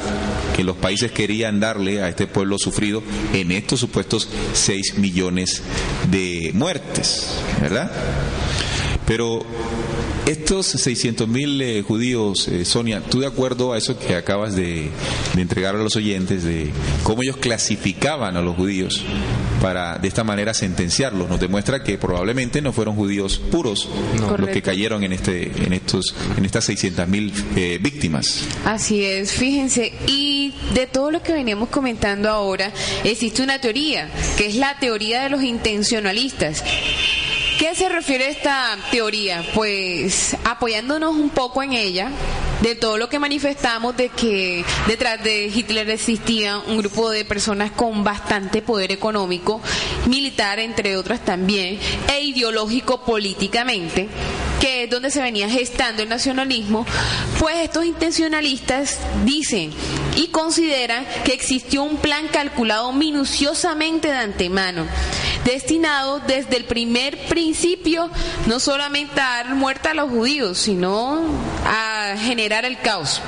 que los países querían darle a este pueblo sufrido en estos supuestos 6 millones de muertes, ¿verdad? Pero estos 600 mil eh, judíos, eh, Sonia, tú de acuerdo a eso que acabas de, entregar a los oyentes, de cómo ellos clasificaban a los judíos para de esta manera sentenciarlos, nos demuestra que probablemente no fueron judíos puros los que cayeron en este, en estos, en estas 600 mil eh, víctimas. Así es, fíjense, y de todo lo que veníamos comentando ahora, existe una teoría, que es la teoría de los intencionalistas. ¿Qué se refiere esta teoría? Pues apoyándonos un poco en ella, de todo lo que manifestamos de que detrás de Hitler existía un grupo de personas con bastante poder económico, militar entre otras también, e ideológico políticamente, que es donde se venía gestando el nacionalismo, pues estos intencionalistas dicen y consideran que existió un plan calculado minuciosamente de antemano, destinado desde el primer principio no solamente a dar muerte a los judíos, sino a generar el caos.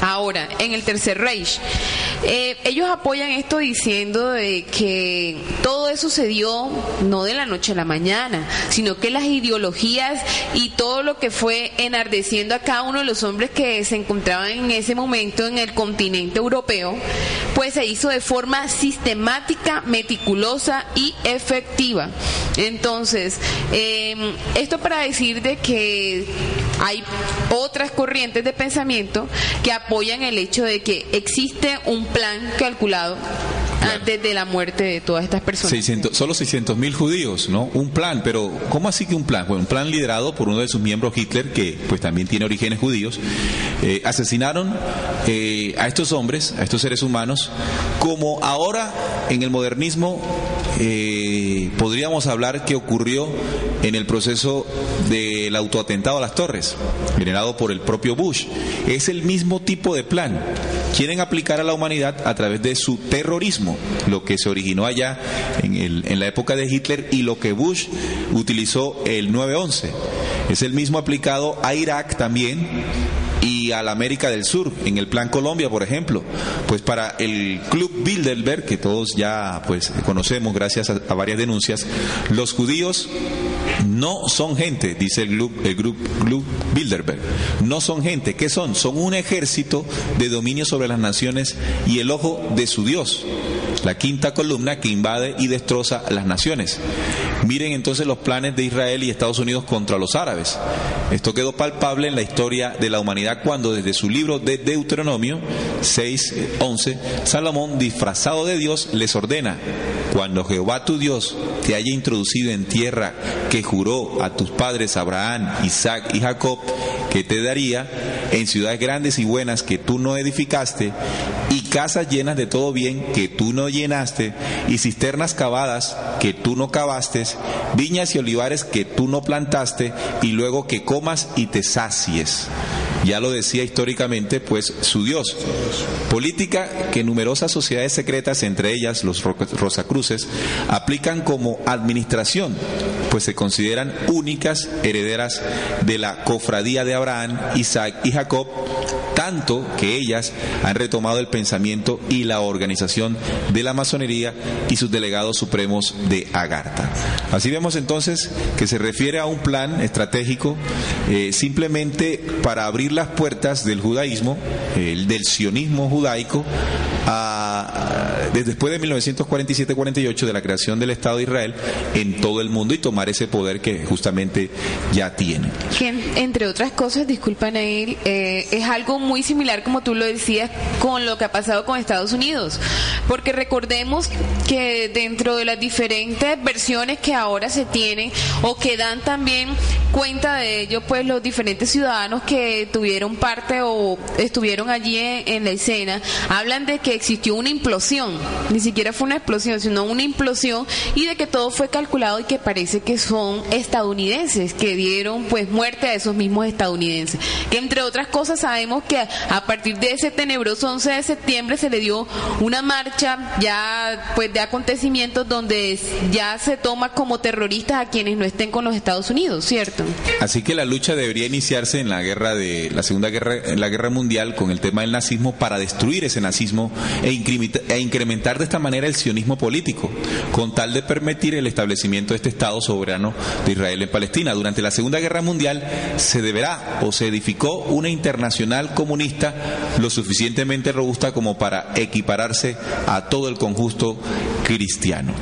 Ahora, en el Tercer Reich, eh, ellos apoyan esto diciendo de que todo eso se dio no de la noche a la mañana, sino que las ideologías y todo lo que fue enardeciendo a cada uno de los hombres que se encontraban en ese momento en el continente europeo, pues se hizo de forma sistemática, meticulosa y efectiva. Entonces, em, esto para decir de que hay otras corrientes de pensamiento que apoyan el hecho de que existe un plan calculado antes de la muerte de todas estas personas. 600, solo 600 mil judíos, ¿no? Un plan, pero ¿cómo así que un plan? Bueno, un plan liderado por uno de sus miembros, Hitler, que pues también tiene orígenes judíos. Eh, asesinaron eh, a estos hombres, a estos seres humanos, como ahora en el modernismo eh, podríamos hablar que ocurrió en el proceso del autoatentado a las torres, generado por el propio Bush. Es el mismo tipo de plan quieren aplicar a la humanidad a través de su terrorismo, lo que se originó allá en, la época de Hitler y lo que Bush utilizó el 9-11. Es el mismo aplicado a Irak también y a la América del Sur, en el Plan Colombia, por ejemplo. Pues para el Club Bilderberg, que todos ya pues conocemos gracias a, a varias denuncias, los judíos no son gente, dice el Club, el Club Bilderberg. No son gente. ¿Qué son? Son un ejército de dominio sobre las naciones y el ojo de su Dios. La quinta columna que invade y destroza las naciones. Miren entonces los planes de Israel y Estados Unidos contra los árabes. Esto quedó palpable en la historia de la humanidad cuando desde su libro de Deuteronomio 6:11 Salomón disfrazado de Dios les ordena, cuando Jehová tu Dios te haya introducido en tierra que juró a tus padres Abraham, Isaac y Jacob que te daría, en ciudades grandes y buenas que tú no edificaste, y casas llenas de todo bien que tú no llenaste, y cisternas cavadas que tú no cavaste, viñas y olivares que tú no plantaste, y luego que comas y te sacies. Ya lo decía históricamente, pues su Dios. Política que numerosas sociedades secretas, entre ellas los ro- Rosacruces, aplican como administración, pues se consideran únicas herederas de la cofradía de Abraham, Isaac y Jacob, tanto que ellas han retomado el pensamiento y la organización de la masonería y sus delegados supremos de Agartha. Así vemos entonces que se refiere a un plan estratégico eh, simplemente para abrir las puertas del judaísmo, el del sionismo judaico, a- a- después de 1947-48 de la creación del Estado de Israel en todo el mundo y tomar ese poder que justamente ya tiene. Que entre otras cosas, disculpa Nail, eh, es algo muy similar como tú lo decías con lo que ha pasado con Estados Unidos, porque recordemos que dentro de las diferentes versiones que ahora se tienen o que dan también cuenta de ello, pues los diferentes ciudadanos que tuvieron parte o estuvieron allí en, en la escena, hablan de que existió una implosión, ni siquiera fue una explosión, sino una implosión y de que todo fue calculado y que parece que son estadounidenses que dieron pues muerte a esos mismos estadounidenses. Que entre otras cosas sabemos que a partir de ese tenebroso 11 de septiembre se le dio una marcha ya pues de acontecimientos donde ya se toma como terroristas a quienes no estén con los Estados Unidos, ¿cierto? Así que la lucha debería iniciarse en la guerra de la Segunda Guerra, en la Guerra Mundial con el tema del nazismo para destruir ese nazismo e, e incrementar de esta manera el sionismo político, con tal de permitir el establecimiento de este Estado soberano de Israel en Palestina. Durante la Segunda Guerra Mundial se deberá o se edificó una internacional comunista lo suficientemente robusta como para equipararse a todo el conjunto cristiano.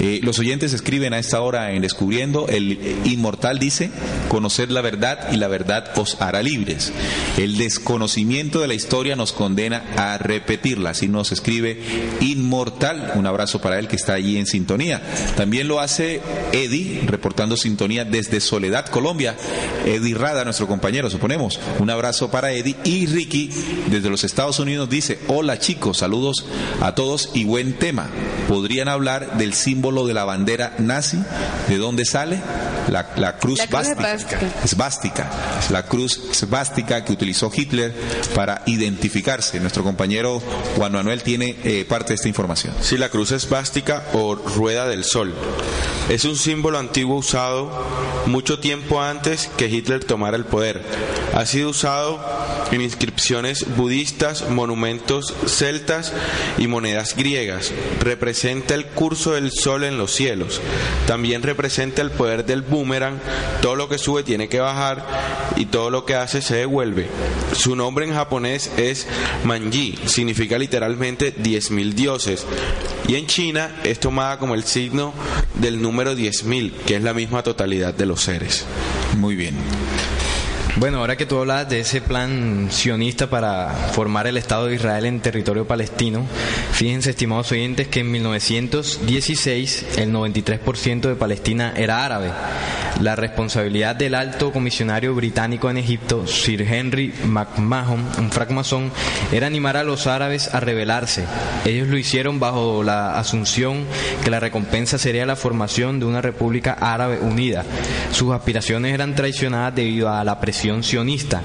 Eh, los oyentes escriben a esta hora en Descubriendo, el inmortal dice, conocer la verdad y la verdad os hará libres. El desconocimiento de la historia nos condena a repetirla. Así nos escribe Inmortal. Un abrazo para él que está allí en sintonía. También lo hace Eddie, reportando sintonía desde Soledad, Colombia. Eddie Rada, nuestro compañero, suponemos. Un abrazo para Eddie. Y Ricky, desde los Estados Unidos, dice, hola chicos, saludos a todos y buen tema. ¿Podrían hablar del de la bandera nazi? ¿De dónde sale? La, la cruz La cruz svástica. La cruz svástica que utilizó Hitler para identificarse. Nuestro compañero Juan Manuel tiene eh, parte de esta información. Si la cruz esvástica o rueda del sol es un símbolo antiguo usado mucho tiempo antes que Hitler tomara el poder. Ha sido usado en inscripciones budistas, monumentos celtas y monedas griegas. Representa el curso del sol en los cielos. También representa el poder del boomerang. Todo lo que sube tiene que bajar y todo lo que hace se devuelve. Su nombre en japonés es Manji, significa literalmente 10.000 dioses. Y en China es tomada como el signo del número 10.000, que es la misma totalidad de los seres. Muy bien. Bueno, ahora que tú hablas de ese plan sionista para formar el Estado de Israel en territorio palestino, fíjense, estimados oyentes, que en 1916 el 93% de Palestina era árabe. La responsabilidad del alto comisionario británico en Egipto, Sir Henry McMahon, un francmasón, era animar a los árabes a rebelarse. Ellos lo hicieron bajo la asunción que la recompensa sería la formación de una república árabe unida. Sus aspiraciones eran traicionadas debido a la presión sionista.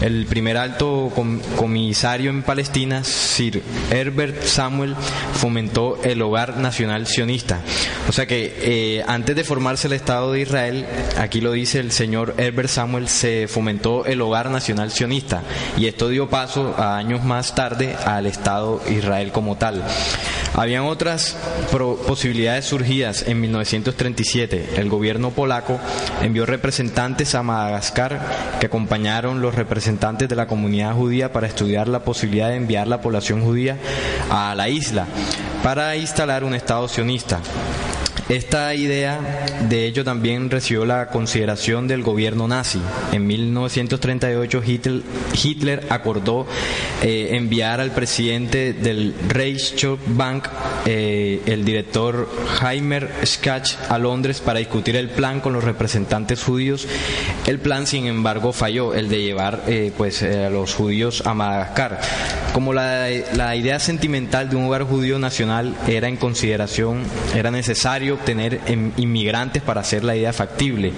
El primer alto comisario en Palestina, Sir Herbert Samuel, fomentó el hogar nacional sionista. O sea que eh, antes de formarse el Estado de Israel, aquí lo dice el señor Herbert Samuel, se fomentó el hogar nacional sionista y esto dio paso a años más tarde al Estado Israel como tal. Habían otras posibilidades surgidas en 1937. El gobierno polaco envió representantes a Madagascar que acompañaron los representantes de la comunidad judía para estudiar la posibilidad de enviar la población judía a la isla para instalar un Estado sionista. Esta idea, de hecho, también recibió la consideración del gobierno nazi. En 1938 Hitler, acordó eh, enviar al presidente del Reichsbank, eh, el director Heimer Skach, a Londres para discutir el plan con los representantes judíos. El plan, sin embargo, falló, el de llevar eh, pues, a los judíos a Madagascar. Como la, la idea sentimental de un hogar judío nacional era en consideración, era necesario tener inmigrantes para hacer la idea factible.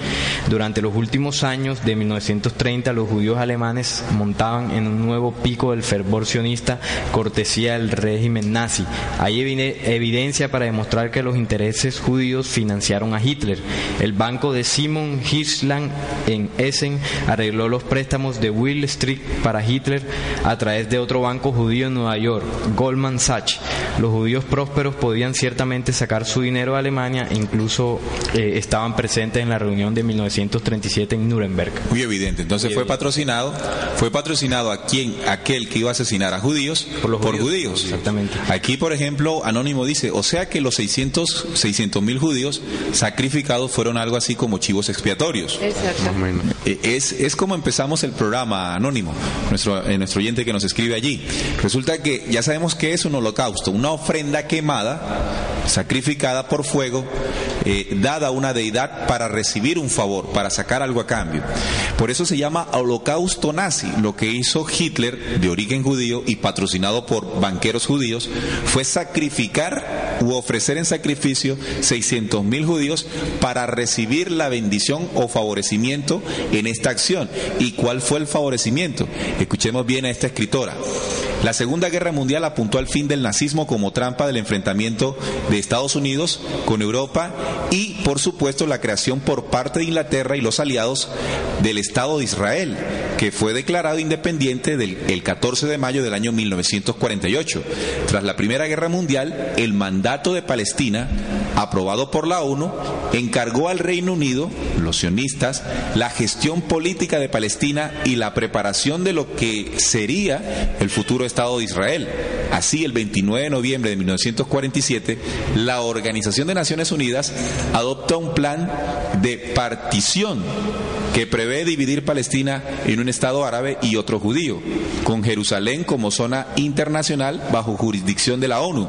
Durante los últimos años de 1930 los judíos alemanes montaban en un nuevo pico del fervor sionista cortesía del régimen nazi. Hay evidencia para demostrar que los intereses judíos financiaron a Hitler. El banco de Simon Hirschland en Essen arregló los préstamos de Will Street para Hitler a través de otro banco judío en Nueva York, Goldman Sachs. Los judíos prósperos podían ciertamente sacar su dinero a Alemania incluso eh, estaban presentes en la reunión de 1937 en Nuremberg. Muy evidente. Entonces fue patrocinado, fue patrocinado a quien, aquel que iba a asesinar a judíos por, los judíos, Exactamente. Aquí, por ejemplo, Anónimo dice, o sea que los 600 mil judíos sacrificados fueron algo así como chivos expiatorios. Exacto. Eh, es, es como empezamos el programa Anónimo, nuestro, eh, nuestro oyente que nos escribe allí. Resulta que ya sabemos que es un holocausto, una ofrenda quemada, sacrificada por fuego eh, dada una deidad para recibir un favor, para sacar algo a cambio. Por eso se llama holocausto nazi. Lo que hizo Hitler, de origen judío y patrocinado por banqueros judíos, fue sacrificar u ofrecer en sacrificio 600 mil judíos para recibir la bendición o favorecimiento en esta acción. ¿Y cuál fue el favorecimiento? Escuchemos bien a esta escritora. La Segunda Guerra Mundial apuntó al fin del nazismo como trampa del enfrentamiento de Estados Unidos con Europa y, por supuesto, la creación por parte de Inglaterra y los aliados del Estado de Israel, que fue declarado independiente del, el 14 de mayo del año 1948. Tras la Primera Guerra Mundial, el mandato de Palestina, aprobado por la ONU, encargó al Reino Unido, los sionistas, la gestión política de Palestina y la preparación de lo que sería el futuro Estado de Israel. Así, el 29 de noviembre de 1947, la Organización de Naciones Unidas adopta un plan de partición que prevé dividir Palestina en un Estado árabe y otro judío, con Jerusalén como zona internacional bajo jurisdicción de la ONU,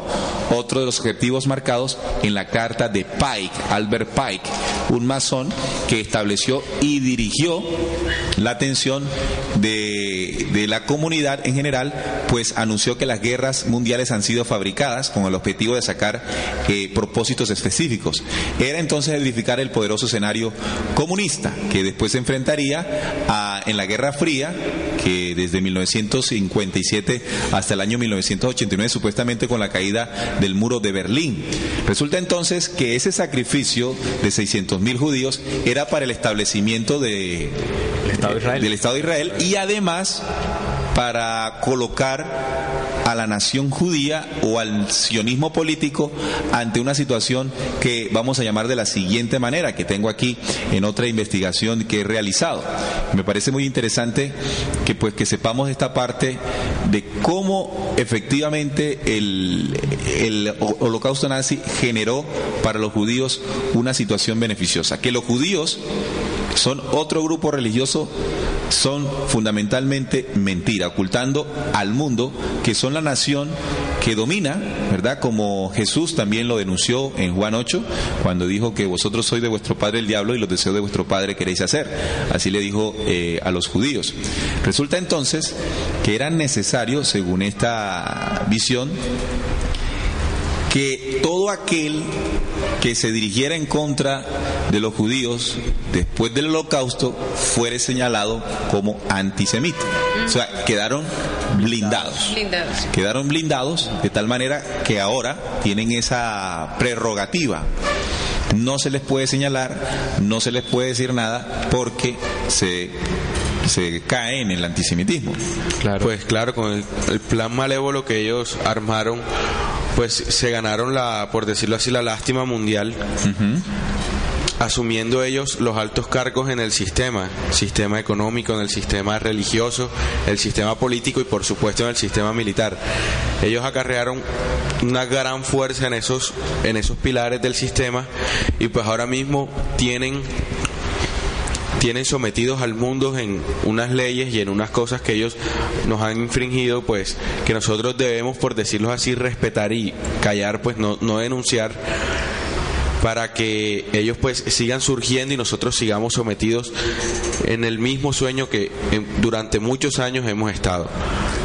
otro de los objetivos marcados en la carta de Pike, Albert Pike, un masón que estableció y dirigió la atención de, de la comunidad en general pues anunció que las guerras mundiales han sido fabricadas con el objetivo de sacar eh, propósitos específicos. Era entonces edificar el poderoso escenario comunista que después se enfrentaría a, en la Guerra Fría, que desde 1957 hasta el año 1989, supuestamente con la caída del muro de Berlín. Resulta entonces que ese sacrificio de 600 mil judíos era para el establecimiento de, del Estado de Israel y además para colocar a la nación judía o al sionismo político ante una situación que vamos a llamar de la siguiente manera, que tengo aquí en otra investigación que he realizado. Me parece muy interesante que pues que sepamos esta parte de cómo efectivamente el, el holocausto nazi generó para los judíos una situación beneficiosa, que los judíos son otro grupo religioso son fundamentalmente mentira, ocultando al mundo que son la nación que domina, ¿verdad? Como Jesús también lo denunció en Juan 8, cuando dijo que vosotros sois de vuestro padre el diablo y los deseos de vuestro padre queréis hacer. Así le dijo eh, a los judíos. Resulta entonces que era necesario, según esta visión, que todo aquel que se dirigiera en contra de los judíos después del holocausto fuere señalado como antisemita. O sea, quedaron blindados. Blindados. Quedaron blindados de tal manera que ahora tienen esa prerrogativa. No se les puede señalar, no se les puede decir nada porque se se cae en el antisemitismo. Claro. Pues claro, con el, el plan malévolo que ellos armaron, pues se ganaron la, por decirlo así, la lástima mundial. asumiendo ellos los altos cargos en el sistema, sistema económico, en el sistema religioso, el sistema político y por supuesto en el sistema militar. Ellos acarrearon una gran fuerza en esos, en esos pilares del sistema y pues ahora mismo tienen tienen sometidos al mundo en unas leyes y en unas cosas que ellos nos han infringido, pues que nosotros debemos, por decirlo así, respetar y callar, pues no, no denunciar para que ellos pues sigan surgiendo y nosotros sigamos sometidos en el mismo sueño que en- durante muchos años hemos estado.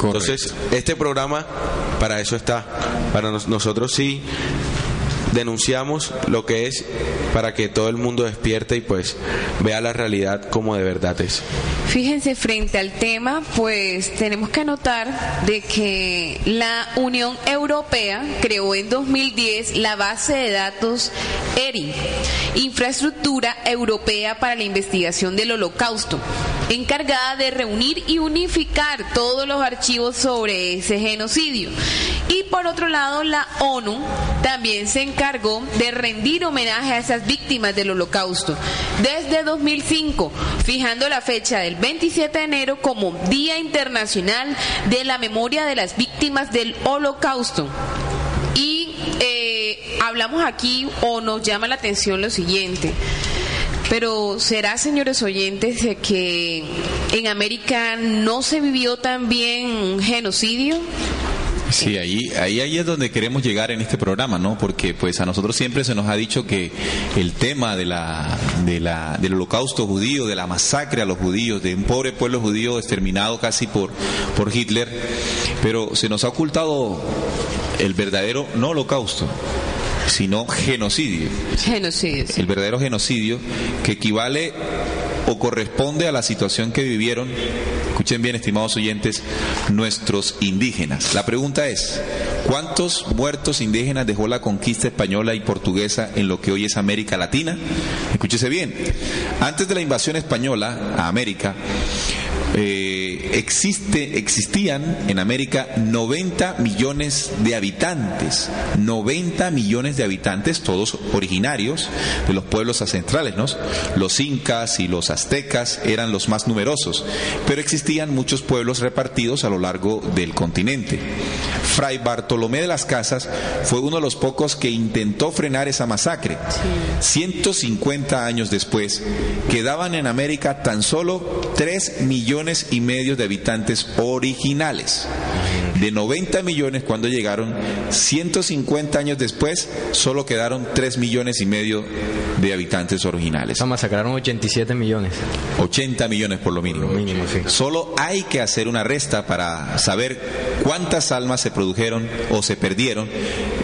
Entonces, este programa para eso está, para nos- nosotros sí denunciamos lo que es para que todo el mundo despierte y pues vea la realidad como de verdad es. Fíjense, frente al tema, pues tenemos que anotar de que la Unión Europea creó en 2010 la base de datos ERI, Infraestructura Europea para la Investigación del Holocausto, encargada de reunir y unificar todos los archivos sobre ese genocidio. Y por otro lado, la ONU también se encargó de rendir homenaje a esas víctimas del holocausto desde 2005, fijando la fecha del 27 de enero como Día Internacional de la Memoria de las Víctimas del Holocausto. Y eh, hablamos aquí o nos llama la atención lo siguiente. Pero será, señores oyentes, que en América no se vivió también un genocidio. Sí, ahí, ahí, ahí es donde queremos llegar en este programa, ¿no? Porque pues a nosotros siempre se nos ha dicho que el tema de la, de la, del holocausto judío, de la masacre a los judíos, de un pobre pueblo judío exterminado casi por, por Hitler, pero se nos ha ocultado el verdadero, no holocausto, sino genocidio. Genocidio. sí. El verdadero genocidio que equivale o corresponde a la situación que vivieron, escuchen bien estimados oyentes, nuestros indígenas. La pregunta es, ¿cuántos muertos indígenas dejó la conquista española y portuguesa en lo que hoy es América Latina? Escúchese bien, antes de la invasión española a América, eh, existían en América 90 millones de habitantes, 90 millones de habitantes, todos originarios de los pueblos ancestrales, ¿no? Los incas y los aztecas eran los más numerosos, pero existían muchos pueblos repartidos a lo largo del continente. Fray Bartolomé de las Casas fue uno de los pocos que intentó frenar esa masacre. 150 años después, quedaban en América tan solo 3 millones y medio de habitantes originales. De 90 millones cuando llegaron, 150 años después, solo quedaron 3 millones y medio de habitantes originales. Masacraron 87 millones. 80 millones por lo mínimo. Mínimo, sí. Solo hay que hacer una resta para saber cuántas almas se produjeron o se perdieron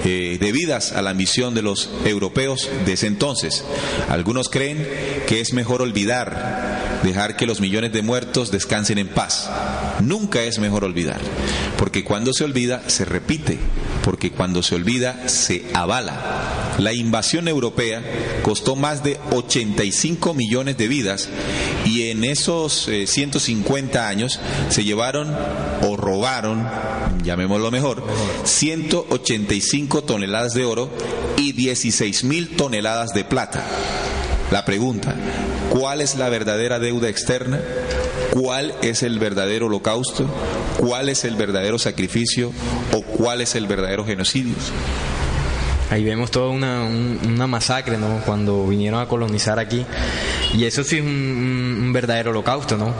eh, debidas a la ambición de los europeos de ese entonces. Algunos creen que es mejor olvidar, dejar que los millones de muertos descansen en paz. Nunca es mejor olvidar, porque cuando se olvida se repite, porque cuando se olvida se avala. La invasión europea costó más de 85 millones de vidas y en esos eh, 150 años se llevaron o robaron, llamémoslo mejor, 185 toneladas de oro y 16 mil toneladas de plata. La pregunta, ¿cuál es la verdadera deuda externa? ¿Cuál es el verdadero holocausto? ¿Cuál es el verdadero sacrificio? ¿O cuál es el verdadero genocidio? Ahí vemos toda una, un- una masacre, ¿no? Cuando vinieron a colonizar aquí. Y eso sí es un, un- un verdadero holocausto, ¿no?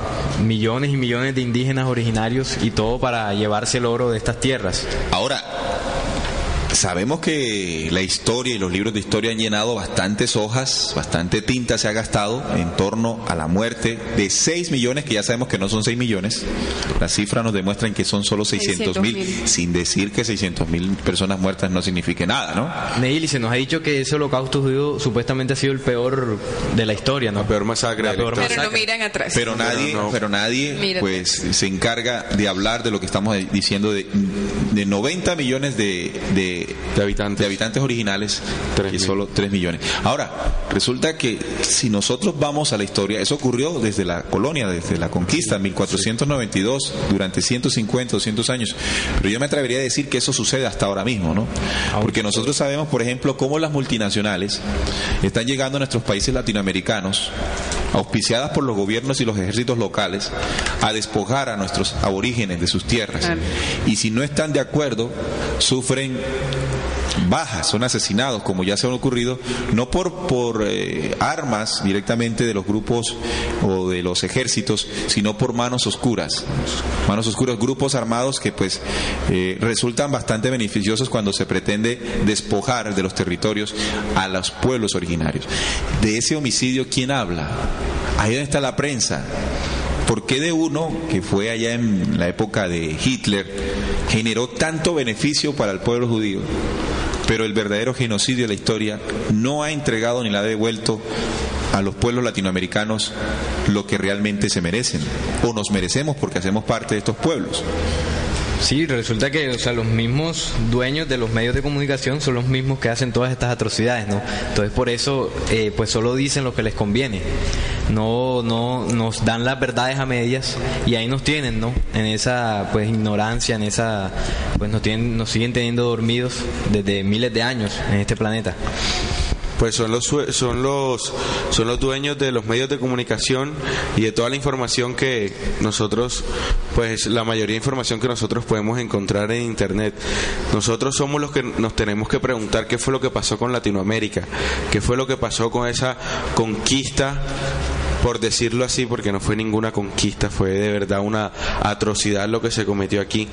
Millones y millones de indígenas originarios y todo para llevarse el oro de estas tierras. Ahora, Sabemos que la historia y los libros de historia han llenado bastantes hojas, bastante tinta se ha gastado en torno a la muerte de 6 millones, que ya sabemos que no son 6 millones. Las cifras nos demuestran que son solo 600 mil, 600.000. sin decir que 600 mil personas muertas no signifique nada, ¿no? Neil, y se nos ha dicho que ese holocausto judío supuestamente ha sido el peor de la historia, ¿no? La peor masacre La de la peor. Pero no miran atrás. Pero nadie, no. pero nadie pues se encarga de hablar de lo que estamos diciendo de, de 90 millones de, de, De habitantes. de habitantes originales mil. solo 3 millones. Ahora, resulta que si nosotros vamos a la historia, eso ocurrió desde la colonia, desde la conquista, en 1492, durante 150, 200 años. Pero yo me atrevería a decir que eso sucede hasta ahora mismo, ¿no? Porque nosotros sabemos, por ejemplo, cómo las multinacionales están llegando a nuestros países latinoamericanos, auspiciadas por los gobiernos y los ejércitos locales, a despojar a nuestros aborígenes de sus tierras. Y si no están de acuerdo, sufren bajas, son asesinados, como ya se han ocurrido, no por, por eh, armas directamente de los grupos o de los ejércitos, sino por manos oscuras. Manos oscuras, grupos armados que pues eh, resultan bastante beneficiosos cuando se pretende despojar de los territorios a los pueblos originarios. De ese homicidio, ¿quién habla? Ahí donde está la prensa. ¿Por qué de uno que fue allá en la época de Hitler generó tanto beneficio para el pueblo judío? Pero el verdadero genocidio de la historia no ha entregado ni le ha devuelto a los pueblos latinoamericanos lo que realmente se merecen o nos merecemos porque hacemos parte de estos pueblos. Sí, resulta que o sea, los mismos dueños de los medios de comunicación son los mismos que hacen todas estas atrocidades, ¿no? Entonces por eso eh, pues solo dicen lo que les conviene. No, no nos dan las verdades a medias y ahí nos tienen, ¿no? En esa pues ignorancia, en esa pues nos tienen, nos siguen teniendo dormidos desde miles de años en este planeta. Pues son los son los son los dueños de los medios de comunicación y de toda la información que nosotros pues la mayoría de información que nosotros podemos encontrar en internet. Nosotros somos los que nos tenemos que preguntar qué fue lo que pasó con Latinoamérica, qué fue lo que pasó con esa conquista por decirlo así, porque no fue ninguna conquista, fue de verdad una atrocidad lo que se cometió aquí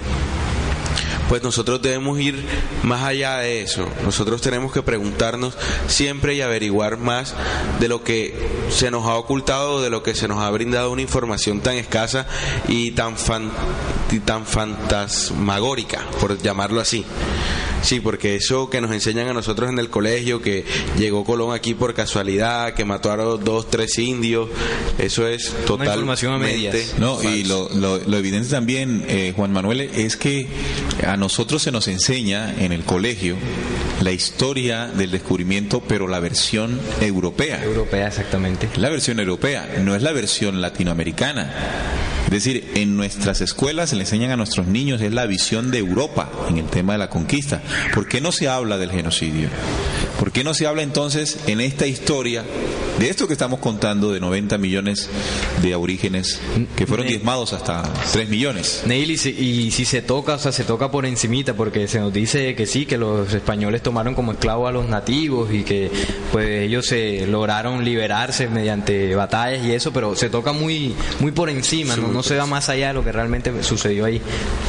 pues nosotros debemos ir más allá de eso. Nosotros tenemos que preguntarnos siempre y averiguar más de lo que se nos ha ocultado, de lo que se nos ha brindado una información tan escasa y tan, fan- y tan fantasmagórica, por llamarlo así. Sí, porque eso que nos enseñan a nosotros en el colegio, que llegó Colón aquí por casualidad, que mató a los dos, tres indios, eso es totalmente información a medias. No, y lo, lo- lo evidente también, eh, Juan Manuel, es que a nosotros se nos enseña en el colegio la historia del descubrimiento, pero la versión europea. Europea exactamente. La versión europea, no es la versión latinoamericana. Es decir, en nuestras escuelas se le enseñan a nuestros niños es la visión de Europa en el tema de la conquista. ¿Por qué no se habla del genocidio? ¿Por qué no se habla entonces en esta historia de esto que estamos contando de 90 millones de aborígenes que fueron diezmados hasta 3 millones? Neil, y si, y si se toca, o sea, se toca por encimita, porque se nos dice que sí, que los españoles tomaron como esclavos a los nativos y que pues ellos se lograron liberarse mediante batallas y eso, pero se toca muy muy por encima, ¿no? no se va más allá de lo que realmente sucedió ahí.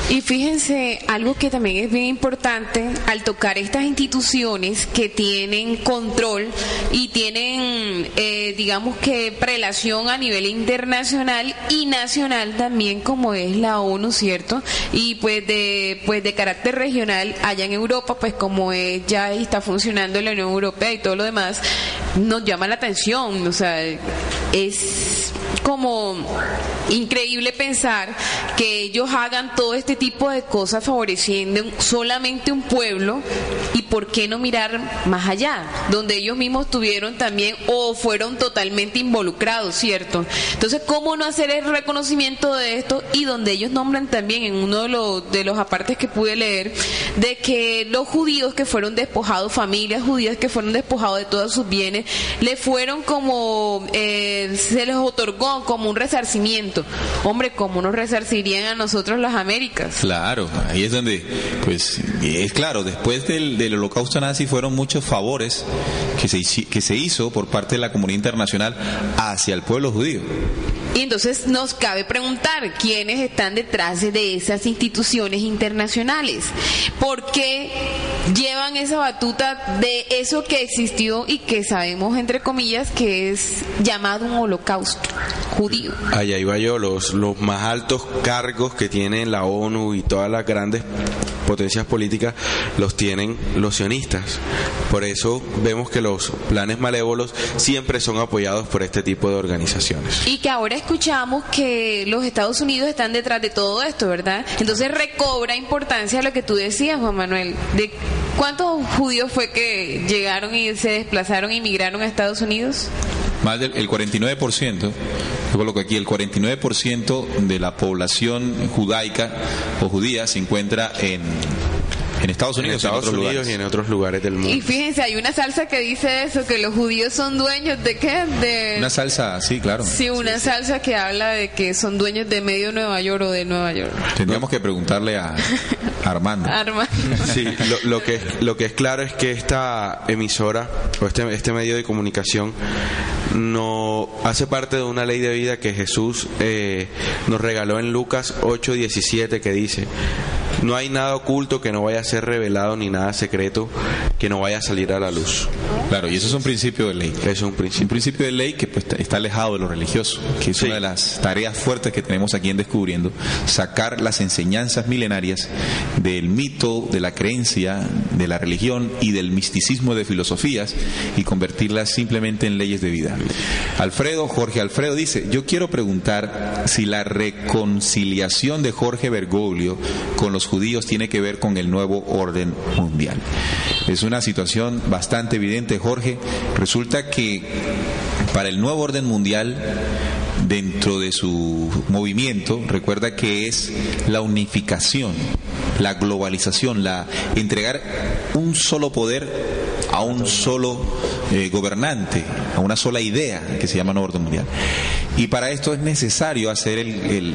Y fíjense, algo que también es bien importante al tocar estas instituciones que tienen control y tienen, eh, digamos que, prelación a nivel internacional y nacional también, como es la ONU, ¿cierto? Y pues de, pues de carácter regional, allá en Europa, pues como es, ya está funcionando la Unión Europea y todo lo demás, nos llama la atención, o sea, es como increíble pensar que ellos hagan todo este tipo de cosas favoreciendo solamente un pueblo y por qué no mirar más allá, donde ellos mismos tuvieron también o fueron totalmente involucrados, ¿cierto? Entonces, ¿cómo no hacer el reconocimiento de esto y donde ellos nombran también en uno de los, de los apartes que pude leer de que los judíos que fueron despojados, familias judías que fueron despojados de todos sus bienes, le fueron como, eh, se les otorgó como un resarcimiento. Hombre, ¿cómo nos resarcirían a nosotros las Américas? Claro, ahí es donde, pues, es claro, después del, del holocausto nazi fueron muchos favores que se, que se hizo por parte de la comunidad internacional hacia el pueblo judío. Y entonces nos cabe preguntar quiénes están detrás de esas instituciones internacionales. ¿Por qué llevan esa batuta de eso que existió y que sabemos, entre comillas, que es llamado un holocausto judío? Allá iba yo, los, los más altos cargos que tienen la ONU y todas las grandes potencias políticas los tienen los sionistas. Por eso vemos que los planes malévolos siempre son apoyados por este tipo de organizaciones. Y que ahora escuchamos que los Estados Unidos están detrás de todo esto, ¿verdad? Entonces recobra importancia lo que tú decías, Juan Manuel, de cuántos judíos fue que llegaron y se desplazaron e inmigraron a Estados Unidos. Más del el 49%, yo coloco aquí, el 49% de la población judaica o judía se encuentra en, en Estados En Unidos, Estados otros Unidos lugares. y en otros lugares del Y mundo. fíjense, hay una salsa que dice eso, que los judíos son dueños de qué? De... Una salsa, sí, claro. Sí, una salsa que habla de que son dueños de medio Nueva York o de Nueva York. Tendríamos que preguntarle a Armando. Arma. Sí, lo, lo que, lo que es claro es que esta emisora o este, este medio de comunicación no hace parte de una ley de vida que Jesús eh, nos regaló en Lucas 8:17 que dice, no hay nada oculto que no vaya a ser revelado ni nada secreto que no vaya a salir a la luz. Claro, y eso es un principio de ley. Es un Un principio. principio de ley que pues, está alejado de lo religioso, que es Sí. una de las tareas fuertes que tenemos aquí en Descubriendo, sacar las enseñanzas milenarias del mito, de la creencia, de la religión y del misticismo de filosofías y convertirlas simplemente en leyes de vida. Alfredo, Jorge Alfredo dice, yo quiero preguntar si la reconciliación de Jorge Bergoglio con los judíos tiene que ver con el nuevo orden mundial. Es una situación bastante evidente, Jorge. Resulta que para el nuevo orden mundial, dentro de su movimiento, recuerda que es la unificación, la globalización, la entregar un solo poder a un solo eh, gobernante, a una sola idea que se llama nuevo orden mundial. Y para esto es necesario hacer el,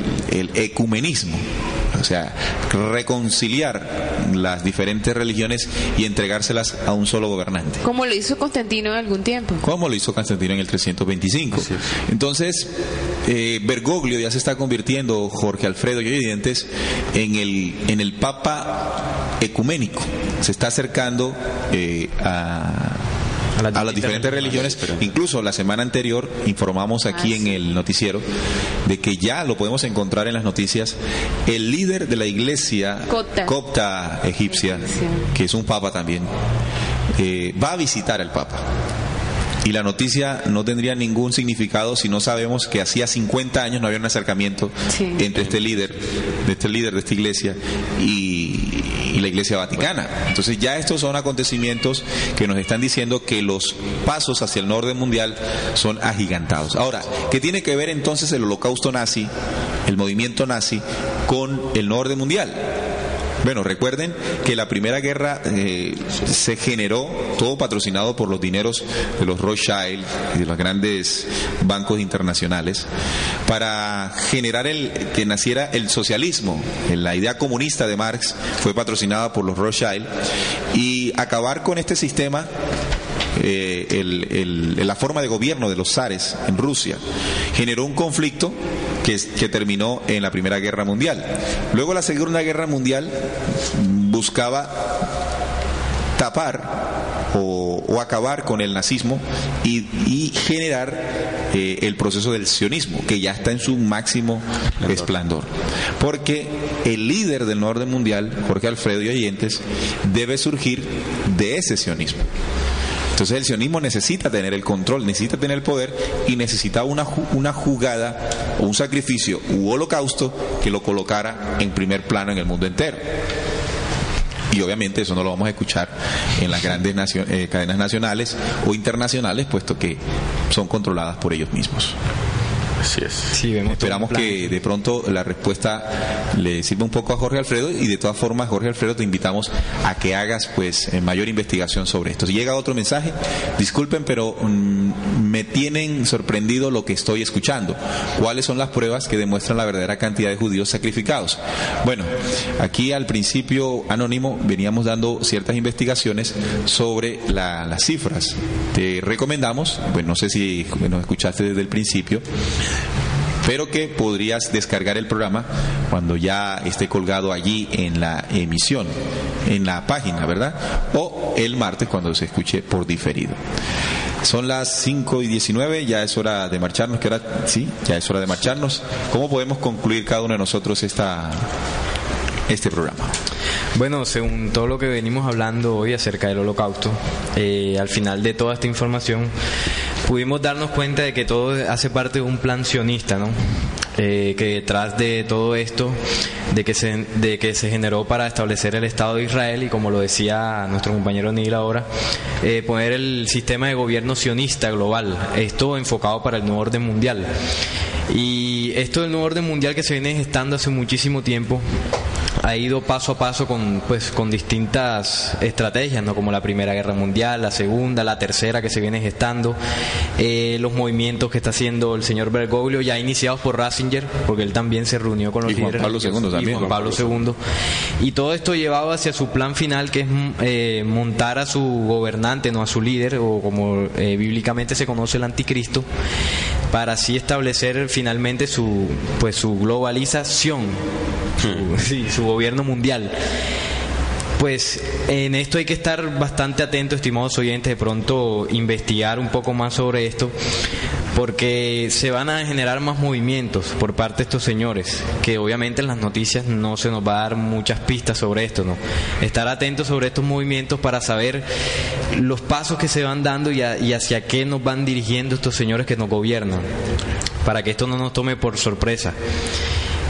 ecumenismo, o sea, reconciliar las diferentes religiones y entregárselas a un solo gobernante. Como lo hizo Constantino en algún tiempo. Como lo hizo Constantino en el 325. Entonces, eh, Bergoglio ya se está convirtiendo, Jorge Alfredo y oyentes, en el, en el Papa ecuménico. Se está acercando eh, a, A las a las diferentes religiones. Incluso la semana anterior informamos aquí en el noticiero de que ya lo podemos encontrar en las noticias. El líder de la iglesia Copta. egipcia, Egipcia. que es un papa también, eh, va a visitar al papa. Y la noticia no tendría ningún significado si no sabemos que hacía 50 años no había un acercamiento Sí. entre este líder, de este líder de esta iglesia y, la iglesia vaticana. Entonces ya estos son acontecimientos que nos están diciendo que los pasos hacia el orden mundial son agigantados. Ahora, ¿qué tiene que ver entonces el holocausto nazi, el movimiento nazi, con el orden mundial? Bueno, recuerden que la primera guerra eh, se generó todo patrocinado por los dineros de los Rothschild y de los grandes bancos internacionales para generar el que naciera el socialismo. La idea comunista de Marx fue patrocinada por los Rothschild y acabar con este sistema eh, la forma de gobierno de los zares en Rusia generó un conflicto que, terminó en la Primera Guerra Mundial. Luego la Segunda Guerra Mundial buscaba tapar o, o acabar con el nazismo y, y generar eh, el proceso del sionismo, que ya está en su máximo esplendor. Porque el líder del orden mundial, Jorge Alfredo y oyentes, debe surgir de ese sionismo. Entonces el sionismo necesita tener el control, necesita tener el poder y necesita una, una jugada o un sacrificio u holocausto que lo colocara en primer plano en el mundo entero. Y obviamente eso no lo vamos a escuchar en las grandes eh, cadenas nacionales o internacionales, puesto que son controladas por ellos mismos. Así es. Sí, vemos todo Esperamos que de pronto la respuesta le sirva un poco a Jorge Alfredo y de todas formas, Jorge Alfredo, te invitamos a que hagas pues eh, mayor investigación sobre esto. Si llega otro mensaje, disculpen, pero mm, me tienen sorprendido lo que estoy escuchando. ¿Cuáles son las pruebas que demuestran la verdadera cantidad de judíos sacrificados? Bueno, aquí al principio anónimo veníamos dando ciertas investigaciones sobre las cifras. Te recomendamos, bueno, no sé si nos escuchaste desde el principio, pero que podrías descargar el programa cuando ya esté colgado allí en la emisión, en la página, ¿verdad? O el martes cuando se escuche por diferido. Son las 5 y 19, ya es hora de marcharnos, que ahora sí, ya es hora de marcharnos. ¿Cómo podemos concluir cada uno de nosotros esta, este programa? Bueno, según todo lo que venimos hablando hoy acerca del holocausto, eh, al final de toda esta información pudimos darnos cuenta de que todo hace parte de un plan sionista, ¿no? Eh, que detrás de todo esto, de que, se, de que se generó para establecer el Estado de Israel y como lo decía nuestro compañero Neil ahora, eh, poner el sistema de gobierno sionista global, esto enfocado para el nuevo orden mundial. Y esto del nuevo orden mundial que se viene gestando hace muchísimo tiempo, ha ido paso a paso con, pues, con distintas estrategias, ¿no? como la Primera Guerra Mundial, la Segunda, la Tercera que se viene gestando, eh, los movimientos que está haciendo el señor Bergoglio, ya iniciados por Ratzinger, porque él también se reunió con los y Juan líderes. Pablo II también. Y Juan Pablo II. Y todo esto llevado hacia su plan final, que es eh, montar a su gobernante, no a su líder, o como eh, bíblicamente se conoce el anticristo, para así establecer finalmente su, pues, su globalización, su, sí, su gobierno mundial. Pues en esto hay que estar bastante atentos, estimados oyentes, de pronto investigar un poco más sobre esto, porque se van a generar más movimientos por parte de estos señores, que obviamente en las noticias no se nos va a dar muchas pistas sobre esto, ¿no? Estar atentos sobre estos movimientos para saber los pasos que se van dando y, y hacia qué nos van dirigiendo estos señores que nos gobiernan, para que esto no nos tome por sorpresa.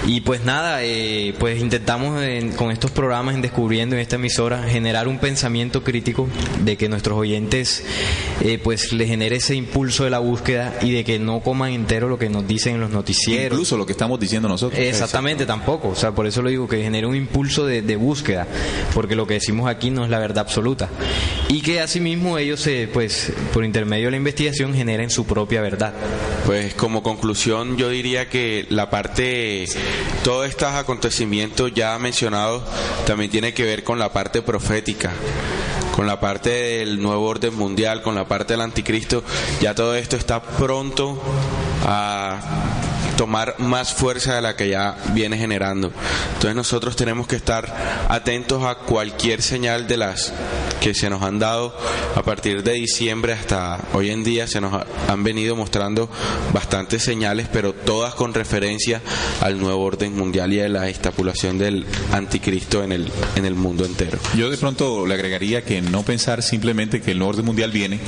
Y pues nada, eh, pues intentamos en- con estos programas en Descubriendo en esta emisora generar un pensamiento crítico de que nuestros oyentes eh, pues les genere ese impulso de la búsqueda y de que no coman entero lo que nos dicen en los noticieros. Incluso lo que estamos diciendo nosotros. Exactamente, tampoco. O sea, por eso lo digo, que genere un impulso de, de búsqueda, porque lo que decimos aquí no es la verdad absoluta. Y que asimismo ellos, eh, pues, por intermedio de la investigación, generen su propia verdad. Pues como conclusión yo diría que la parte, todos estos acontecimientos ya mencionados también tiene que ver con la parte profética, con la parte del nuevo orden mundial, con la parte del anticristo, ya todo esto está pronto a tomar más fuerza de la que ya viene generando. Entonces nosotros tenemos que estar atentos a cualquier señal de las que se nos han dado a partir de diciembre hasta hoy en día se nos ha- han venido mostrando bastantes señales, pero todas con referencia al nuevo orden mundial y a la estipulación del anticristo en el en el mundo entero. Yo de pronto le agregaría que no pensar simplemente que el nuevo orden mundial viene,